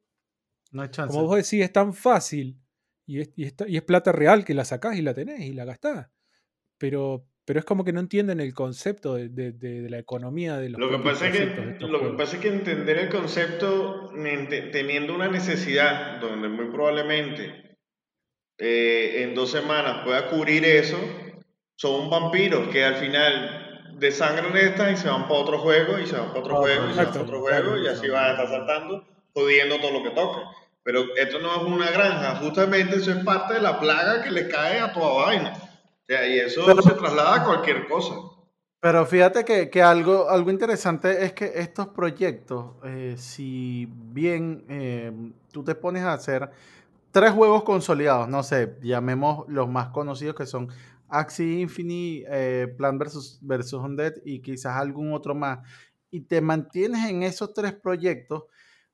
no hay chance. como vos decís, es tan fácil y es, y, y es plata real que la sacás y la tenés y la gastás pero, pero es como que no entienden el concepto de, de, la economía de los lo que pasa es que Lo que pasa es que entender el concepto teniendo una necesidad donde muy probablemente eh, en dos semanas pueda cubrir eso, son vampiros que al final desangran estas y se van para otro juego y se van para otro juego y se van para otro juego y así van a estar saltando, jodiendo todo lo que toque. Pero esto no es una granja, justamente eso es parte de la plaga que le cae a toda vaina y eso se traslada a cualquier cosa. Pero fíjate que, algo, algo interesante es que estos proyectos, eh, si bien eh, tú te pones a hacer tres juegos consolidados, no sé, llamemos los más conocidos que son Axie Infinity, eh, Plan versus, versus Undead y quizás algún otro más, y te mantienes en esos tres proyectos,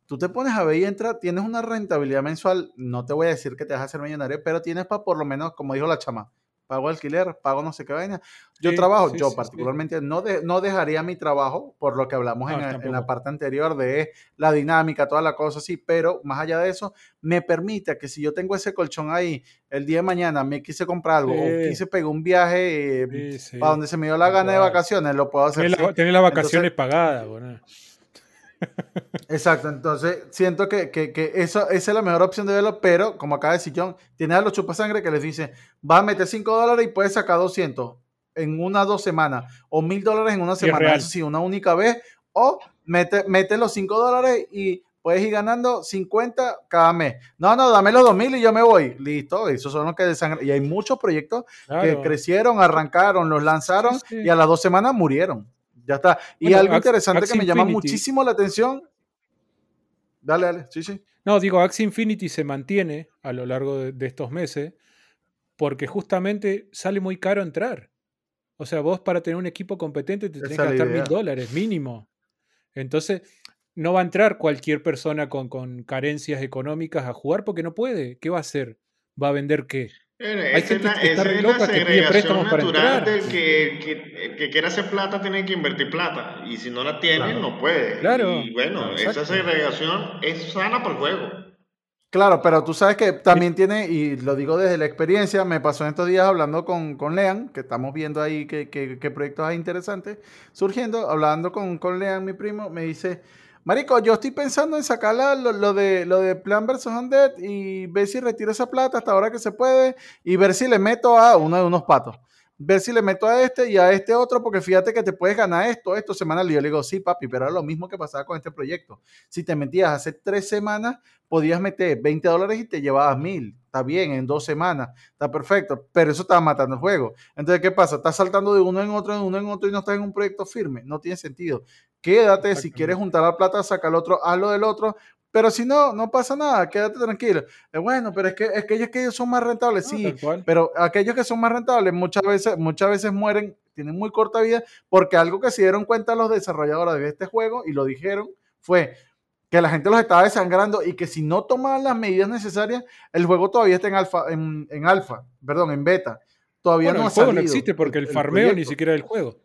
tú te pones a ver y entra, tienes una rentabilidad mensual, no te voy a decir que te vas a hacer millonario, pero tienes para por lo menos, como dijo la chama, pago alquiler, pago no sé qué vaina. Yo trabajo, yo particularmente No, no dejaría mi trabajo por lo que hablamos en, la parte anterior de la dinámica, toda la cosa así, pero más allá de eso, me permite que si yo tengo ese colchón ahí, el día de mañana me quise comprar algo o quise pegar un viaje eh, para donde se me dio la gana de vacaciones, lo puedo hacer. Tener, las vacaciones pagadas, bueno. Exacto, entonces siento que, eso, esa es la mejor opción de verlo, pero como acaba de decir John, tiene a los chupasangre que les dice, va a meter 5 dólares y puedes sacar 200 en una dos semanas, o 1000 dólares en una semana, eso sí, una única vez, o mete, mete los 5 dólares y puedes ir ganando 50 cada mes. No, no, dame los 2000 y yo me voy. Listo, esos son los que desangran. Y hay muchos proyectos que crecieron, arrancaron, los lanzaron y a las dos semanas murieron. Ya está. Y algo interesante que me llama muchísimo la atención. Dale, dale, sí, sí. No, digo, Axie Infinity se mantiene a lo largo de, estos meses porque justamente sale muy caro entrar. O sea, vos para tener un equipo competente te tenés que gastar mil dólares mínimo. Entonces, no va a entrar cualquier persona con, con, carencias económicas a jugar porque no puede. ¿Qué va a hacer? ¿Va a vender qué? Hay gente que está loca que pide préstamos para entrar. Del que, que, que, quiere hacer plata tiene que invertir plata. Y si no la tiene, no puede. Claro. Y bueno, esa segregación es sana para el juego. Claro, pero tú sabes que también tiene, y lo digo desde la experiencia, me pasó en estos días hablando con, con Lean, que estamos viendo ahí qué, qué, proyectos hay interesantes surgiendo, hablando con, con Lean, mi primo, me dice, Marico, yo estoy pensando en sacar lo, de, lo de Plan vs. Undead y ver si retiro esa plata hasta ahora que se puede y ver si le meto a uno de unos patos. Ver si le meto a este y a este otro, porque fíjate que te puedes ganar esto, esto semanal. Y yo le digo, sí, papi, pero era lo mismo que pasaba con este proyecto. Si te metías hace tres semanas, podías meter 20 dólares y te llevabas mil. Está bien, en dos semanas, está perfecto, pero eso estaba matando el juego. Entonces, ¿qué pasa? Estás saltando de uno en otro, de uno en otro y no estás en un proyecto firme. No tiene sentido quédate, si quieres juntar la plata, saca el otro, hazlo del otro, pero si no, no pasa nada, quédate tranquilo. bueno, pero es que, es que ellos, que ellos son más rentables, sí, pero aquellos que son más rentables muchas veces, muchas veces mueren, tienen muy corta vida, porque algo que se dieron cuenta los desarrolladores de este juego, y lo dijeron, fue que la gente los estaba desangrando y que si no tomaban las medidas necesarias, el juego todavía está en alfa, en, en alfa, perdón, en beta. Todavía no el juego no existe porque el, farmeo ni siquiera es el juego.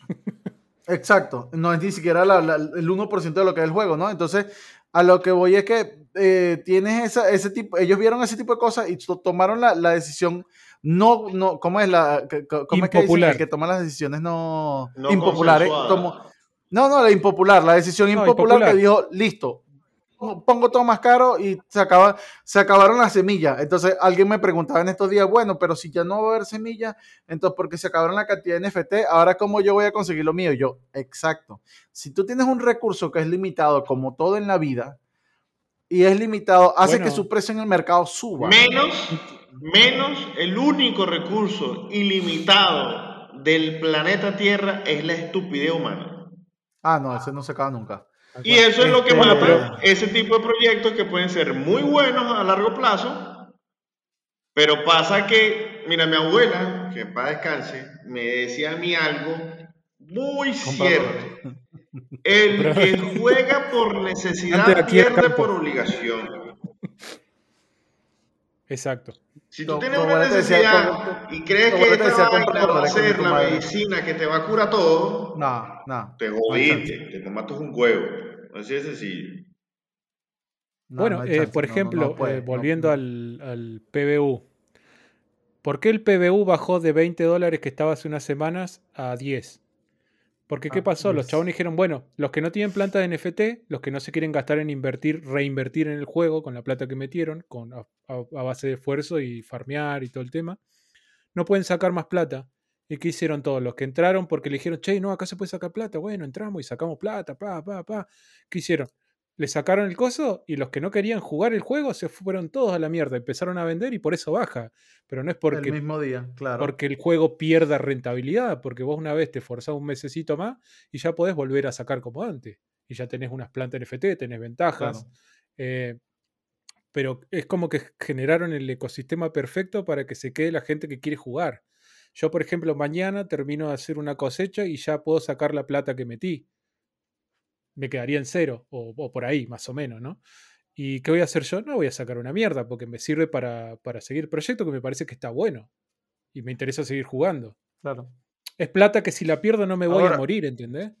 *laughs* Exacto, no es ni siquiera el 1% de lo que es el juego, ¿no? Entonces, a lo que voy es que eh, tienes esa, ese tipo, ellos vieron ese tipo de cosas y tomaron la, decisión no, no, ¿cómo es la, cómo impopular. Es que, que toma las decisiones no, impopulares? no, no, la impopular, la decisión impopular, impopular, que dijo, listo, pongo todo más caro y se, acaba, se acabaron las semillas. Entonces alguien me preguntaba en estos días, bueno, pero si ya no va a haber semillas, entonces porque se acabaron la cantidad de NFT, ahora cómo yo voy a conseguir lo mío. Yo, exacto. Si tú tienes un recurso que es limitado, como todo en la vida, y es limitado, hace que su precio en el mercado suba. Menos, menos el único recurso ilimitado del planeta Tierra es la estupidez humana. Ah, no, ese no se acaba nunca. Y eso es lo que este, mata ese tipo de proyectos que pueden ser muy buenos a largo plazo, pero pasa que, mira, mi abuela, que para descanse, me decía a mí algo muy cierto. El que *laughs* juega por necesidad pierde por obligación. Exacto. Si tú tienes una necesidad y crees que esta vaina va a ser la medicina que te va a curar todo, no, no, te jodiste, te matas un huevo. Así es sencillo. bueno, eh, por ejemplo, eh, volviendo al, al, PBU. ¿Por qué el PBU bajó de 20 dólares que estaba hace unas semanas a 10? Porque ¿qué ah, pasó? Los chabones dijeron, bueno, los que no tienen planta de NFT, los que no se quieren gastar en invertir, reinvertir en el juego con la plata que metieron, con, a, base de esfuerzo y farmear y todo el tema, no pueden sacar más plata. ¿Y qué hicieron todos? Los que entraron porque le dijeron, che, no, acá se puede sacar plata. Bueno, entramos y sacamos plata, pa, pa, pa. ¿Qué hicieron? Le sacaron el coso y los que no querían jugar el juego se fueron todos a la mierda. Empezaron a vender y por eso baja. Pero no es porque. El mismo día, claro. Porque el juego pierda rentabilidad. Porque vos una vez te forzás un mesecito más y ya podés volver a sacar como antes. Y ya tenés unas plantas NFT, tenés ventajas. Eh, pero es como que generaron el ecosistema perfecto para que se quede la gente que quiere jugar. Yo, por ejemplo, mañana termino de hacer una cosecha y ya puedo sacar la plata que metí. me quedaría en cero o, por ahí, más o menos, ¿no? ¿Y qué voy a hacer yo? No voy a sacar una mierda porque me sirve para, para seguir el proyecto que me parece que está bueno y me interesa seguir jugando. Claro. Es plata que si la pierdo no me voy a morir, ¿entendés?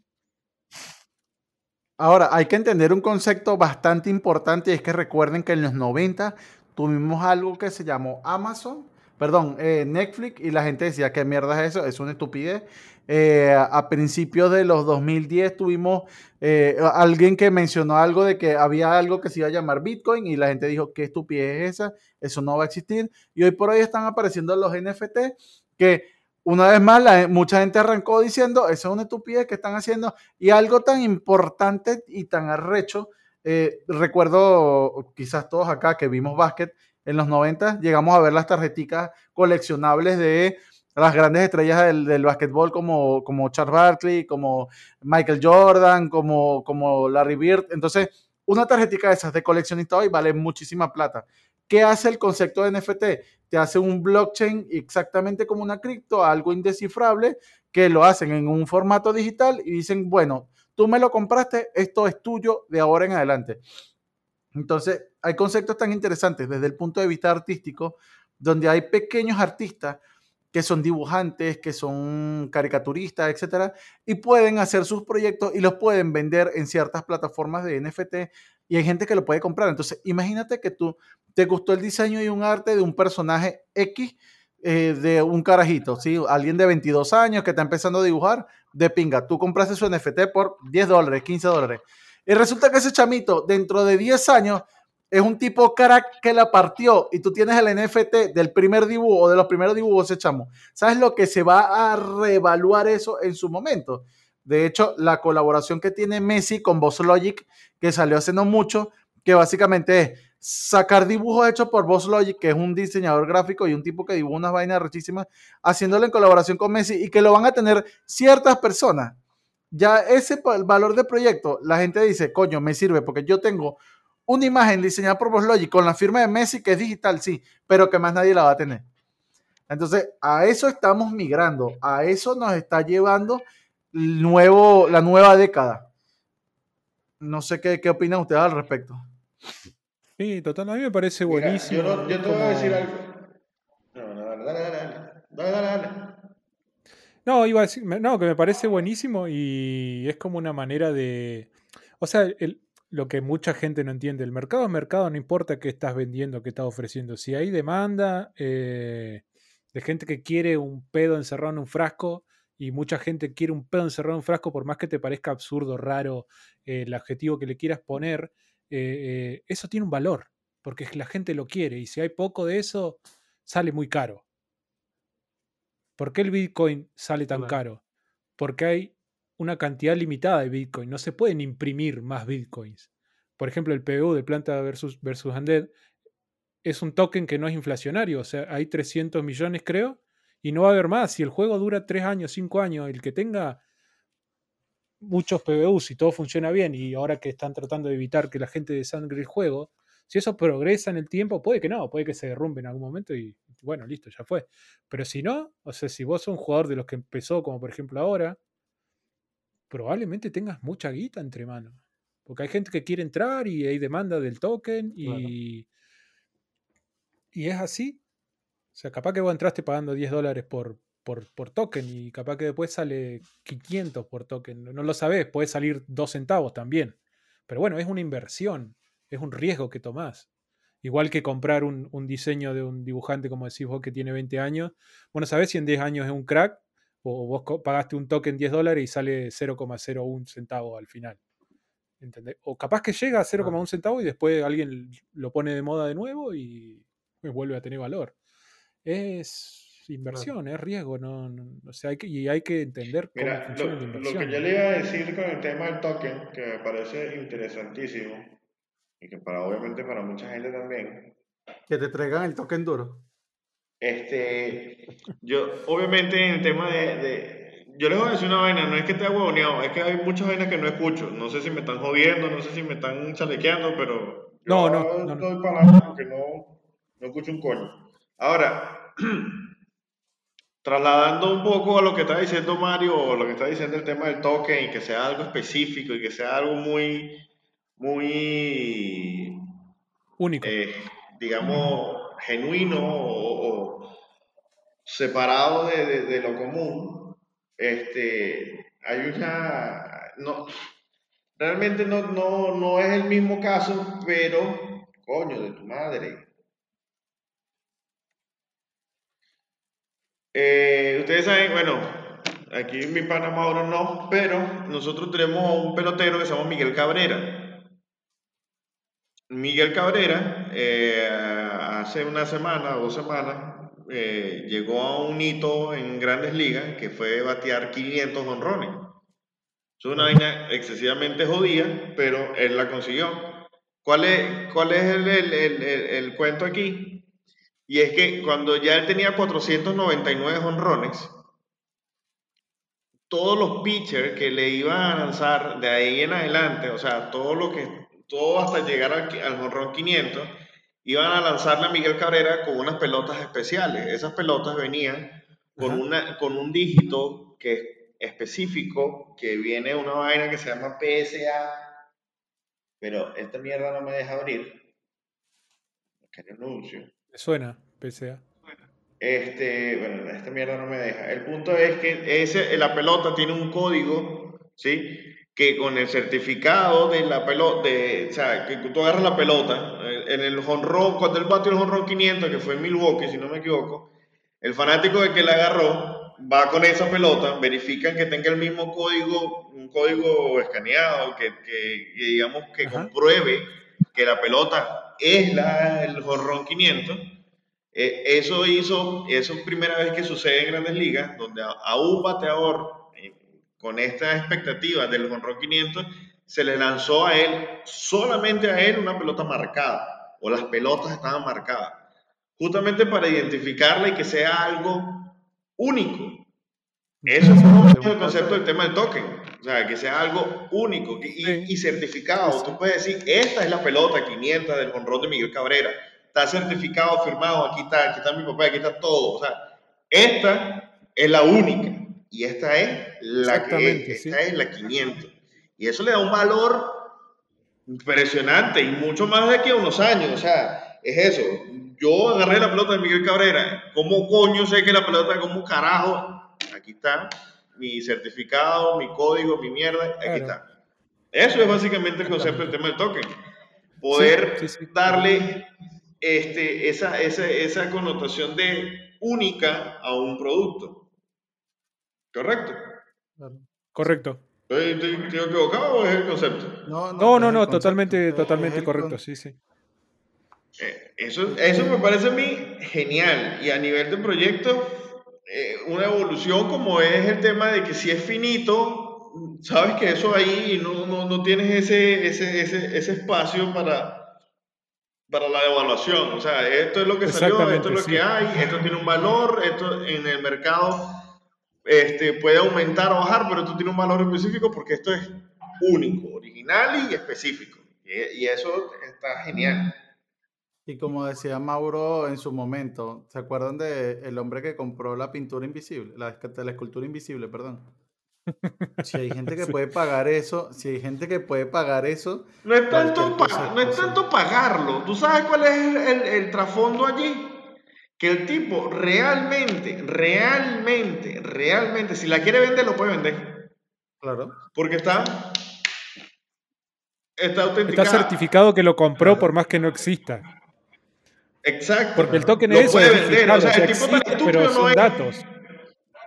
Ahora, hay que entender un concepto bastante importante y es que recuerden que en los 90 tuvimos algo que se llamó Amazon, perdón, eh, Netflix y la gente decía, ¿qué mierda es eso? Es una estupidez. Eh, a principios de los 2010 tuvimos eh, alguien que mencionó algo de que había algo que se iba a llamar Bitcoin y la gente dijo, ¿qué estupidez es esa? Eso no va a existir. Y hoy por hoy están apareciendo los NFT que una vez más, mucha gente arrancó diciendo, eso es una estupidez que están haciendo. Y algo tan importante y tan arrecho, recuerdo quizás todos acá que vimos básquet en los 90, llegamos a ver las tarjeticas coleccionables de las grandes estrellas del, del como, como Charles Barkley, como Michael Jordan, como, como Larry Bird. Entonces, una tarjetica de esas de coleccionista hoy vale muchísima plata. ¿Qué hace el concepto de NFT? Te hace un blockchain exactamente como una cripto, algo indescifrable, que lo hacen en un formato digital y dicen, bueno, tú me lo compraste, esto es tuyo de ahora en adelante. Entonces, hay conceptos tan interesantes desde el punto de vista artístico, donde hay pequeños artistas que son dibujantes, que son caricaturistas, etcétera, y pueden hacer sus proyectos y los pueden vender en ciertas plataformas de NFT y hay gente que lo puede comprar. Entonces, imagínate que tú te gustó el diseño y un arte de un personaje X eh, de un carajito, ¿sí? Alguien de 22 años que está empezando a dibujar, de pinga. Tú compraste su NFT por 10 dólares, 15 dólares. Y resulta que ese chamito, dentro de 10 años, es un tipo crack que la partió y tú tienes el NFT del primer dibujo o de los primeros dibujos ese chamo. ¿Sabes lo que se va a reevaluar eso en su momento? De hecho, la colaboración que tiene Messi con Boss Logic, que salió hace no mucho, que básicamente es sacar dibujos hechos por Boss Logic, que es un diseñador gráfico y un tipo que dibuja unas vainas rechísimas, haciéndolo en colaboración con Messi y que lo van a tener ciertas personas. Ya ese valor de proyecto, la gente dice, coño, me sirve porque yo tengo una imagen diseñada por Logic con la firma de Messi, que es digital, sí, pero que más nadie la va a tener. Entonces, a eso estamos migrando, a eso nos está llevando nuevo, la nueva década. No sé qué, qué opinan ustedes al respecto. Sí, total, a mí me parece buenísimo. yo, te voy a decir algo. No, no, dale, dale, dale, dale, dale, dale. No, iba a decir, no, que me parece buenísimo y es como una manera de... O sea, el, lo que mucha gente no entiende. El mercado es mercado, no importa qué estás vendiendo, qué estás ofreciendo. Si hay demanda eh, de gente que quiere un pedo encerrado en un frasco y mucha gente quiere un pedo encerrado en un frasco, por más que te parezca absurdo, raro eh, el adjetivo que le quieras poner, eh, eso tiene un valor, porque la gente lo quiere y si hay poco de eso, sale muy caro. ¿Por qué el Bitcoin sale tan caro? Porque hay una cantidad limitada de Bitcoin. No se pueden imprimir más Bitcoins. Por ejemplo, el PBU de Planta versus, versus Undead es un token que no es inflacionario. O sea, hay 300 millones, creo, y no va a haber más. Si el juego dura 3 años, 5 años, el que tenga muchos PBUs y todo funciona bien, y ahora que están tratando de evitar que la gente desangre el juego, si eso progresa en el tiempo, puede que no, puede que se derrumbe en algún momento y bueno, listo, ya fue. Pero si no, o sea, si vos sos un jugador de los que empezó, como por ejemplo ahora, probablemente tengas mucha guita entre manos. Porque hay gente que quiere entrar y hay demanda del token y, y es así. O sea, capaz que vos entraste pagando 10 dólares por, por, por, token y capaz que después sale 500 por token. No lo sabés, puede salir 2 centavos también. Pero bueno, es una inversión, es un riesgo que tomás. Igual que comprar un, un diseño de un dibujante, como decís vos, que tiene 20 años. Bueno, sabés si en 10 años es un crack o vos pagaste un token 10 dólares y sale 0,01 centavo al final. ¿Entendés? O capaz que llega a 0,1 centavo y después alguien lo pone de moda de nuevo y vuelve a tener valor. Es inversión, es riesgo, no, o sea, hay que, y hay que entender cómo funciona la inversión. Lo que yo le iba a decir con el tema del token, que me parece interesantísimo, y que para obviamente para mucha gente también. Que te traigan el token duro. Este, yo, obviamente, en el tema de, Yo les voy a decir una vaina, no es que esté huevoneado, es que hay muchas vainas que no escucho. No sé si me están jodiendo, no sé si me están chalequeando, pero. No, no, no. Estoy para porque no, no escucho un coño. Ahora, *clears throat* trasladando un poco a lo que está diciendo Mario o lo que está diciendo el tema del token y que sea algo específico y que sea algo muy, muy único, eh, digamos, genuino o, separado de, lo común, este, hay una, no, realmente no, no, no es el mismo caso, pero, coño, de tu madre, Eh, ustedes saben, bueno, aquí mi pana Mauro no, pero nosotros tenemos un pelotero que se llama Miguel Cabrera. Miguel Cabrera, eh, hace una semana dos semanas, eh, llegó a un hito en grandes ligas que fue batear 500 honrones. Es una vaina excesivamente jodida, pero él la consiguió. ¿Cuál es, el, el cuento aquí? Y es que cuando ya él tenía 499 honrones, todos los pitchers que le iban a lanzar de ahí en adelante, o sea, todo lo que, todo hasta llegar al, al honrón 500, iban a lanzarle a Miguel Cabrera con unas pelotas especiales. Esas pelotas venían con, una, con un dígito que es específico, que viene una vaina que se llama PSA, pero esta mierda no me deja abrir. Que anuncio suena, PSA. Este, bueno, esta mierda no me deja. El punto es que ese, la pelota tiene un código, ¿sí? Que con el certificado de la pelota, de, o sea, que tú agarras la pelota, en el honrón, cuando el batió el honrón 500, que fue en Milwaukee, si no me equivoco, el fanático de que la agarró va con esa pelota, verifican que tenga el mismo código, un código escaneado, que, que digamos que compruebe que la pelota es la, el jorrón 500. Eh, eso hizo, eso es primera vez que sucede en grandes ligas, donde a, un bateador eh, con esta expectativa del jorrón 500 se le lanzó a él, solamente a él, una pelota marcada, o las pelotas estaban marcadas, justamente para identificarla y que sea algo único. Eso es el concepto del tema del token. O sea, que sea algo único y, certificado. Tú puedes decir, esta es la pelota 500 del honrón de Miguel Cabrera. Está certificado, firmado, aquí está, aquí está mi papá, aquí está todo. O sea, esta es la única y esta es la que esta es la 500. Y eso le da un valor impresionante y mucho más de aquí a unos años. O sea, es eso. Yo agarré la pelota de Miguel Cabrera. ¿Cómo coño sé que la pelota, cómo carajo? Aquí está mi certificado, mi código, mi mierda, aquí está. Eso es básicamente el concepto del tema del token. Poder darle este, esa, esa, esa connotación de única a un producto. ¿Correcto? Correcto. ¿Estoy, equivocado o es el concepto? No, no, no, no, totalmente, totalmente correcto, sí, sí. Eh, eso, eso me parece a mí genial. Y a nivel de proyecto, eh, una evolución como es el tema de que si es finito, sabes que eso ahí no, no, no tienes ese, ese, ese, ese, espacio para, para la evaluación. O sea, esto es lo que salió, esto es lo que hay, esto tiene un valor, esto en el mercado este, puede aumentar o bajar, pero esto tiene un valor específico porque esto es único, original y específico. Y, y eso está genial. Y como decía Mauro en su momento, ¿se acuerdan de el hombre que compró la pintura invisible, la, la escultura invisible, perdón? *laughs* Si hay gente que puede pagar eso, si hay gente que puede pagar eso. No es tanto, no es tanto pagarlo. ¿Tú sabes cuál es el, el trasfondo allí? Que el tipo realmente, realmente, realmente, si la quiere vender, lo puede vender. Claro. Porque está Está, autenticado. está certificado que lo compró por más que no exista. Exacto. Porque el token es puede vender. O sea, el tipo tan estúpido pero son datos.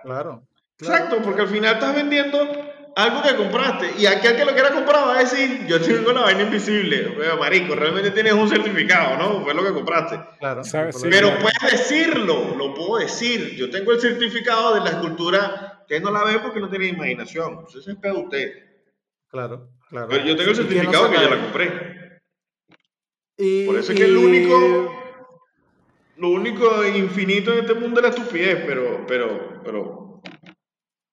Claro, Exacto, porque al final estás vendiendo algo que compraste y aquel que lo quiera comprar va a decir, yo tengo la vaina invisible. marico, realmente tienes un certificado, ¿no? Fue lo que compraste. Claro. Pero puedes decirlo, lo puedo decir. Yo tengo el certificado de la escultura, que no la ve porque no tiene imaginación. Eso es pedo usted. Claro, claro. Pero yo tengo el certificado que ya la compré. Y, Por eso es que el único lo único infinito en este mundo es la estupidez, pero, pero, pero,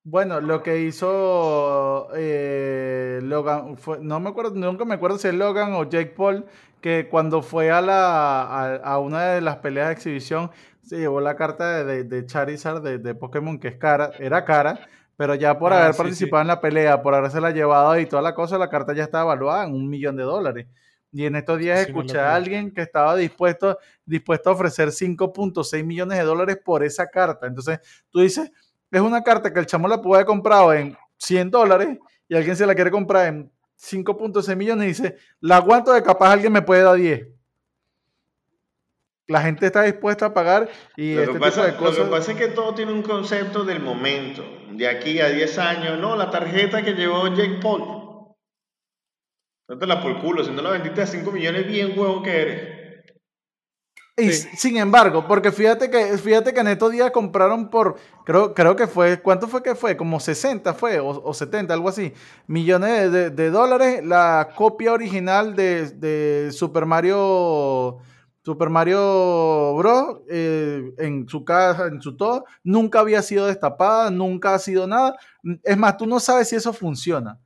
Bueno, lo que hizo eh, Logan, fue, no me acuerdo, nunca me acuerdo si es Logan o Jake Paul, que cuando fue a, la, a, una de las peleas de exhibición, se llevó la carta de, de Charizard de, de, Pokémon, que es cara, era cara, pero ya por ah, haber participado en la pelea, por haberse la llevado y toda la cosa, la carta ya está evaluada en un millón de dólares. Y en estos días escuché a alguien que estaba dispuesto, dispuesto a ofrecer 5.6 millones de dólares por esa carta. Entonces, tú dices, es una carta que el chamo la puede haber comprado en 100 dólares y alguien se la quiere comprar en 5.6 millones y dice, la aguanto de capaz alguien me puede dar 10. La gente está dispuesta a pagar y lo este pasa, Lo que pasa es que todo tiene un concepto del momento. De aquí a 10 años, no, la tarjeta que llevó Jake Paul. No te la por culo, si no la vendiste a 5 millones, bien huevo que eres. Y sin embargo, porque fíjate que, fíjate que en estos días compraron por, creo, creo que fue, ¿cuánto fue que fue? Como 60 fue, o, 70, algo así, millones de, dólares, la copia original de, Super Mario, Super Mario Bros. Eh, en su casa, en su todo, nunca había sido destapada, nunca ha sido nada. Es más, tú no sabes si eso funciona.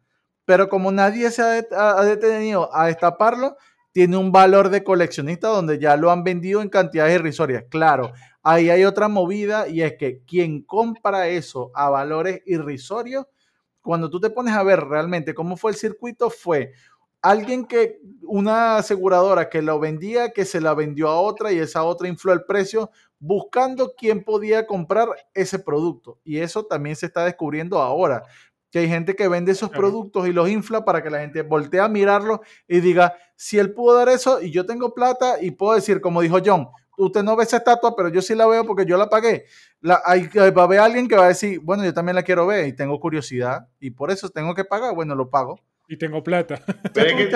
Pero como nadie se ha detenido a destaparlo, tiene un valor de coleccionista donde ya lo han vendido en cantidades irrisorias. Claro, ahí hay otra movida y es que quien compra eso a valores irrisorios, cuando tú te pones a ver realmente cómo fue el circuito, fue alguien que, una aseguradora que lo vendía, que se la vendió a otra y esa otra infló el precio buscando quién podía comprar ese producto. Y eso también se está descubriendo ahora que hay gente que vende esos productos y los infla para que la gente voltee a mirarlos y diga, si él pudo dar eso y yo tengo plata y puedo decir, como dijo John, usted no ve esa estatua, pero yo sí la veo porque yo la pagué. La, hay, va a haber alguien que va a decir, bueno, yo también la quiero ver y tengo curiosidad y por eso tengo que pagar, bueno, lo pago. Y tengo plata. Pero es, que,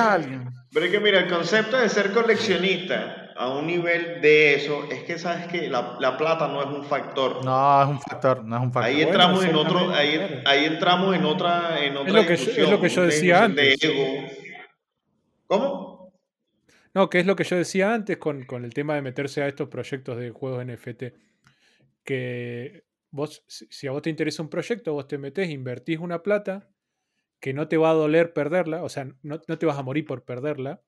pero es que mira, el concepto de ser coleccionista a un nivel de eso es que sabes que la, la, plata no es un factor. No, es un factor, no es un factor. Ahí entramos en otro, ahí, ahí, entramos en otra, en otra es lo que, es lo que yo decía antes. ¿Cómo? No, que es lo que yo decía antes con, con el tema de meterse a estos proyectos de juegos NFT. Que vos, si a vos te interesa un proyecto, vos te metés, invertís una plata que no te va a doler perderla, o sea, no, no te vas a morir por perderla.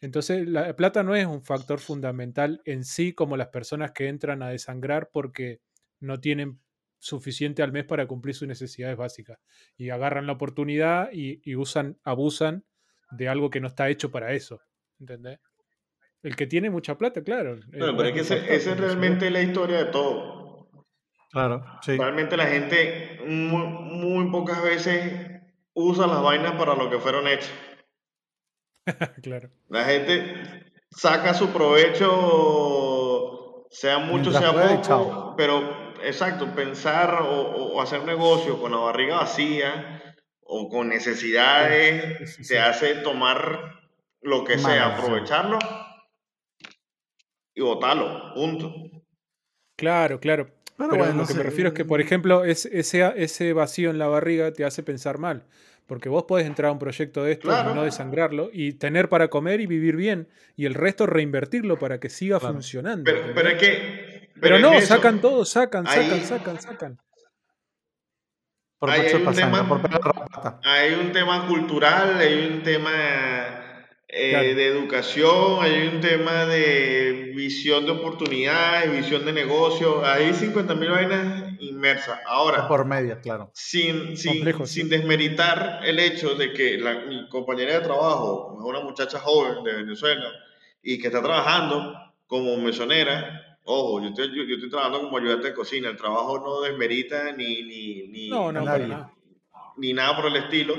Entonces, la plata no es un factor fundamental en sí como las personas que entran a desangrar porque no tienen suficiente al mes para cumplir sus necesidades básicas. Y agarran la oportunidad y, usan, abusan de algo que no está hecho para eso. ¿Entendés? El que tiene mucha plata, claro. Bueno, pero es que esa es realmente la historia de todo. Claro, sí. Realmente la gente muy pocas veces usa las vainas para lo que fueron hechas. *laughs* claro. La gente saca su provecho, sea mucho, sea poco, pero exacto, pensar o, hacer negocio con la barriga vacía o con necesidades se hace tomar lo que sea, aprovecharlo y botarlo, punto. Claro, claro. Pero, lo que me refiero es que, por ejemplo, ese, ese vacío en la barriga te hace pensar mal. Porque vos podés entrar a un proyecto de esto y no desangrarlo y tener para comer y vivir bien. Y el resto reinvertirlo para que siga funcionando. Pero, pero, es que. Pero, no, sacan todo, sacan, sacan, sacan, sacan. hay, un tema, hay un tema cultural, hay un tema eh, de educación, hay un tema de visión de oportunidades, visión de negocio, hay 50 mil vainas inmersas. Ahora, por media, claro. Sin, sin, sin, desmeritar el hecho de que la, mi compañera de trabajo es una muchacha joven de Venezuela y que está trabajando como mesonera. Ojo, yo estoy, yo, estoy trabajando como ayudante de cocina. El trabajo no desmerita ni, ni, ni, no, no, ni nada por el estilo.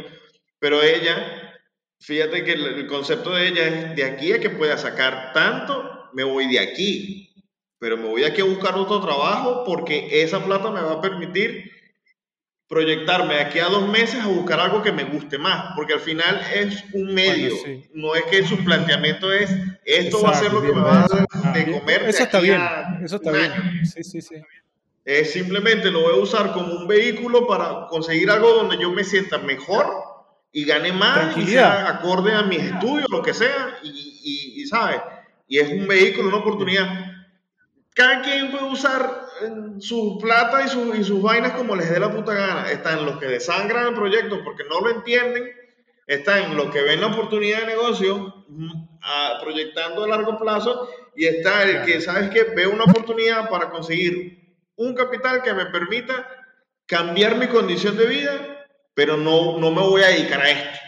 Pero ella fíjate que el, concepto de ella es de aquí a que pueda sacar tanto, me voy de aquí, pero me voy aquí a buscar otro trabajo porque esa plata me va a permitir proyectarme aquí a dos meses a buscar algo que me guste más, porque al final es un medio, no es que su planteamiento es esto va a ser lo que me va a dar de comer. Eso está bien, eso está bien. Sí, sí, sí. Es simplemente lo voy a usar como un vehículo para conseguir algo donde yo me sienta mejor y gane más y sea acorde a mis estudios, lo que sea, y, y, ¿sabes? Y es un vehículo, una oportunidad. Cada quien puede usar su plata y, sus vainas como les dé la puta gana. Están los que desangran el proyecto porque no lo entienden, están los que ven la oportunidad de negocio mm, proyectando a largo plazo y está el que, ¿sabes qué? Ve una oportunidad para conseguir un capital que me permita cambiar mi condición de vida, pero no, no me voy a dedicar a esto.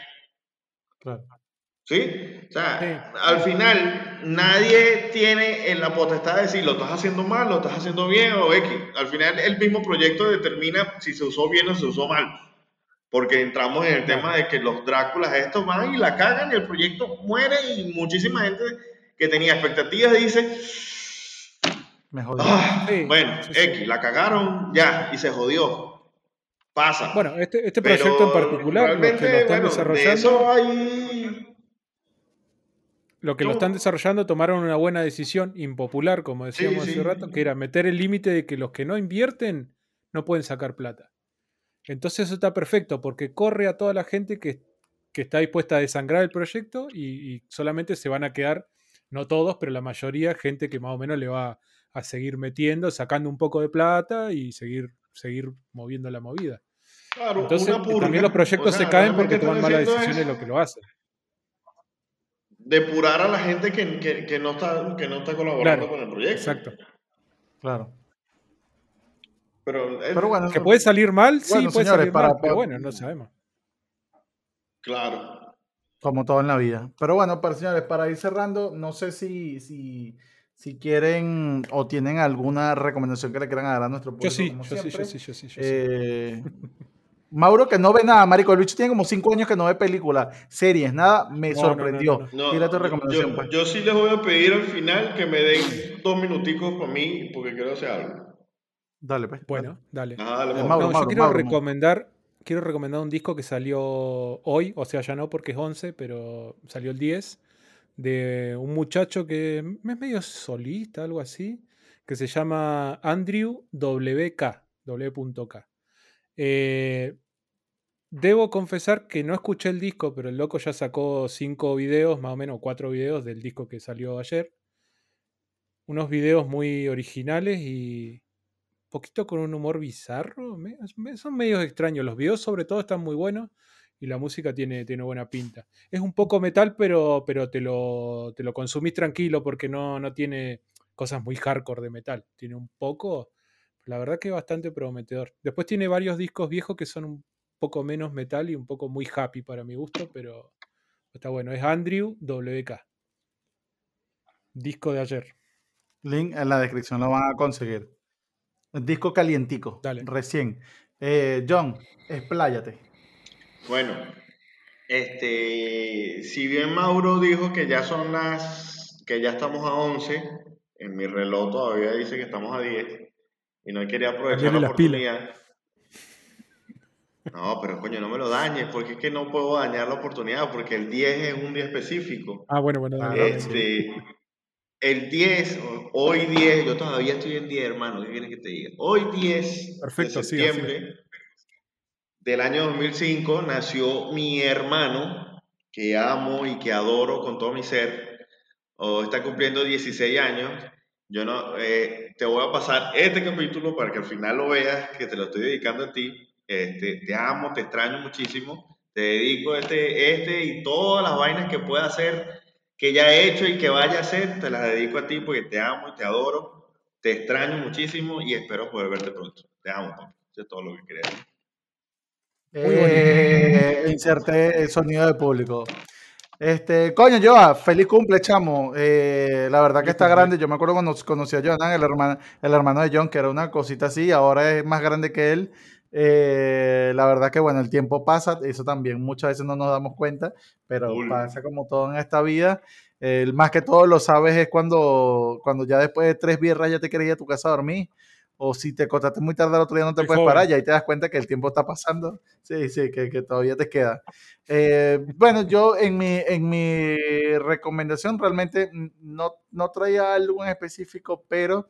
Claro. ¿Sí? O sea, al final nadie tiene en la potestad de decir lo estás haciendo mal, lo estás haciendo bien o X. Al final el mismo proyecto determina si se usó bien o se usó mal. Porque entramos en el tema de que los Dráculas estos van y la cagan y el proyecto muere y muchísima gente que tenía expectativas dice, me jodió. Ah, bueno, X, la cagaron ya y se jodió. Pasa. Bueno, este, este proyecto en particular, lo que lo están desarrollando. hay lo que lo están desarrollando tomaron una buena decisión, impopular, como decíamos hace rato, que era meter el límite de que los que no invierten no pueden sacar plata. Entonces eso está perfecto, porque corre a toda la gente que, está dispuesta a desangrar el proyecto y, solamente se van a quedar, no todos, pero la mayoría, gente que más o menos le va a seguir metiendo, sacando un poco de plata y seguir, seguir moviendo la movida. Entonces también los proyectos se caen porque toman malas decisiones lo que lo hacen depurar a la gente que, no, está, que no está colaborando con el proyecto. Exacto. Claro. Pero, bueno. Que puede salir mal, sí, puede salir mal, pero bueno, no sabemos. Claro. Como todo en la vida. Pero bueno, para señores, para ir cerrando, no sé si, si, si quieren o tienen alguna recomendación que le quieran dar a nuestro público. Yo sí, yo sí, yo sí, yo sí, yo eh, Mauro que no ve nada, Marico. El bicho tiene como cinco años que no ve películas, series, nada. Me sorprendió. No, tu recomendación. Pues. Yo, sí les voy a pedir al final que me den dos minuticos para mí porque quiero hacer algo. Dale, pues. Bueno, dale. yo quiero recomendar, quiero recomendar un disco que salió hoy, o sea, ya no porque es 11, pero salió el 10, de un muchacho que es medio solista, algo así, que se llama Andrew WK, W.K. Eh, Debo confesar que no escuché el disco, pero el loco ya sacó cinco videos, más o menos cuatro videos del disco que salió ayer. Unos videos muy originales y poquito con un humor bizarro. Son medios extraños. Los videos sobre todo están muy buenos y la música tiene, tiene buena pinta. Es un poco metal, pero, pero te, lo, te lo consumís tranquilo porque no, no tiene cosas muy hardcore de metal. Tiene un poco, la verdad que es bastante prometedor. Después tiene varios discos viejos que son poco menos metal y un poco muy happy para mi gusto, pero está bueno. Es Andrew WK. Disco de ayer. Link en la descripción lo van a conseguir. Disco calientico. Dale. Recién. Eh, John, expláyate. Bueno, este, si bien Mauro dijo que ya son las, que ya estamos a 11, en mi reloj todavía dice que estamos a 10, y no quería aprovechar la oportunidad. No, pero coño, no me lo dañes, porque es que no puedo dañar la oportunidad, porque el 10 es un día específico. Ah, bueno, bueno. Este, el 10, hoy 10, yo todavía estoy en 10, hermano, ¿qué quieres que te diga? Hoy 10 de septiembre del año 2005 nació mi hermano, que amo y que adoro con todo mi ser. O está cumpliendo 16 años. Yo no, eh, te voy a pasar este capítulo para que al final lo veas, que te lo estoy dedicando a ti este, te amo, te extraño muchísimo. Te dedico este, este y todas las vainas que pueda hacer, que ya he hecho y que vaya a hacer, te las dedico a ti porque te amo y te adoro. Te extraño muchísimo y espero poder verte pronto. Te amo, papá. Eso es todo lo que quería decir. Eh, inserte el sonido de público. Este, coño, Joa, feliz cumple, chamo. Eh, la verdad que está grande. Yo me acuerdo cuando conocí a Jonathan, el hermano, el hermano de John, que era una cosita así, ahora es más grande que él. Eh, la verdad que bueno, el tiempo pasa, eso también muchas veces no nos damos cuenta, pero pasa como todo en esta vida. El más que todo lo sabes es cuando, cuando ya después de tres birras ya te quieres ir a tu casa a dormir, o si te acostaste muy tarde el otro día no te puedes parar, y ahí te das cuenta que el tiempo está pasando. Sí, sí, que, que todavía te queda. Eh, bueno, yo en mi, en mi recomendación realmente no, no traía algo en específico, pero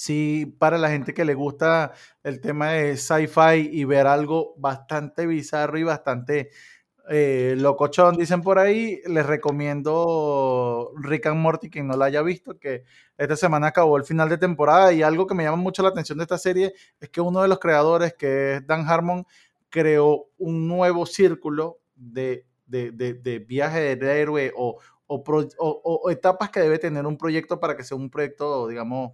sí, para la gente que le gusta el tema de sci-fi y ver algo bastante bizarro y bastante eh, locochón, dicen por ahí. Les recomiendo Rick and Morty, quien no la haya visto, que esta semana acabó el final de temporada y algo que me llama mucho la atención de esta serie es que uno de los creadores, que es Dan Harmon, creó un nuevo círculo de, de, de, viaje de héroe o, o, etapas que debe tener un proyecto para que sea un proyecto, digamos,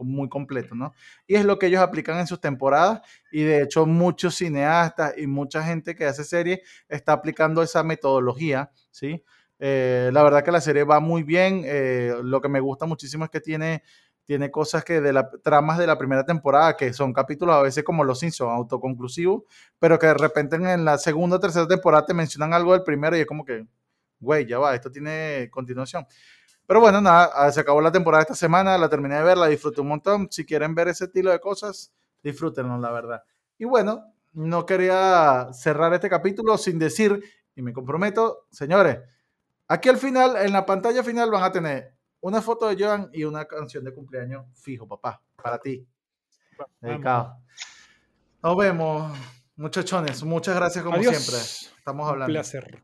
muy completo, ¿no? Y es lo que ellos aplican en sus temporadas y de hecho muchos cineastas y mucha gente que hace series está aplicando esa metodología, ¿sí? Eh, la verdad que la serie va muy bien, eh, lo que me gusta muchísimo es que tiene, tiene cosas que de las tramas de la primera temporada, que son capítulos a veces como los Simpsons, autoconclusivos, pero que de repente en la segunda o tercera temporada te mencionan algo del primero y es como que, güey, ya va, esto tiene continuación. Pero bueno, nada, ah, se acabó la temporada esta semana, la terminé de ver, la disfruté un montón. Si quieren ver ese estilo de cosas, disfrútenlo, la verdad. Y bueno, no quería cerrar este capítulo sin decir, y me comprometo, señores, aquí al final, en la pantalla final van a tener una foto de Joan y una canción de cumpleaños fijo, papá, para ti. Dedicado. Nos vemos, muchachones. Muchas gracias como siempre. Estamos hablando. Un placer.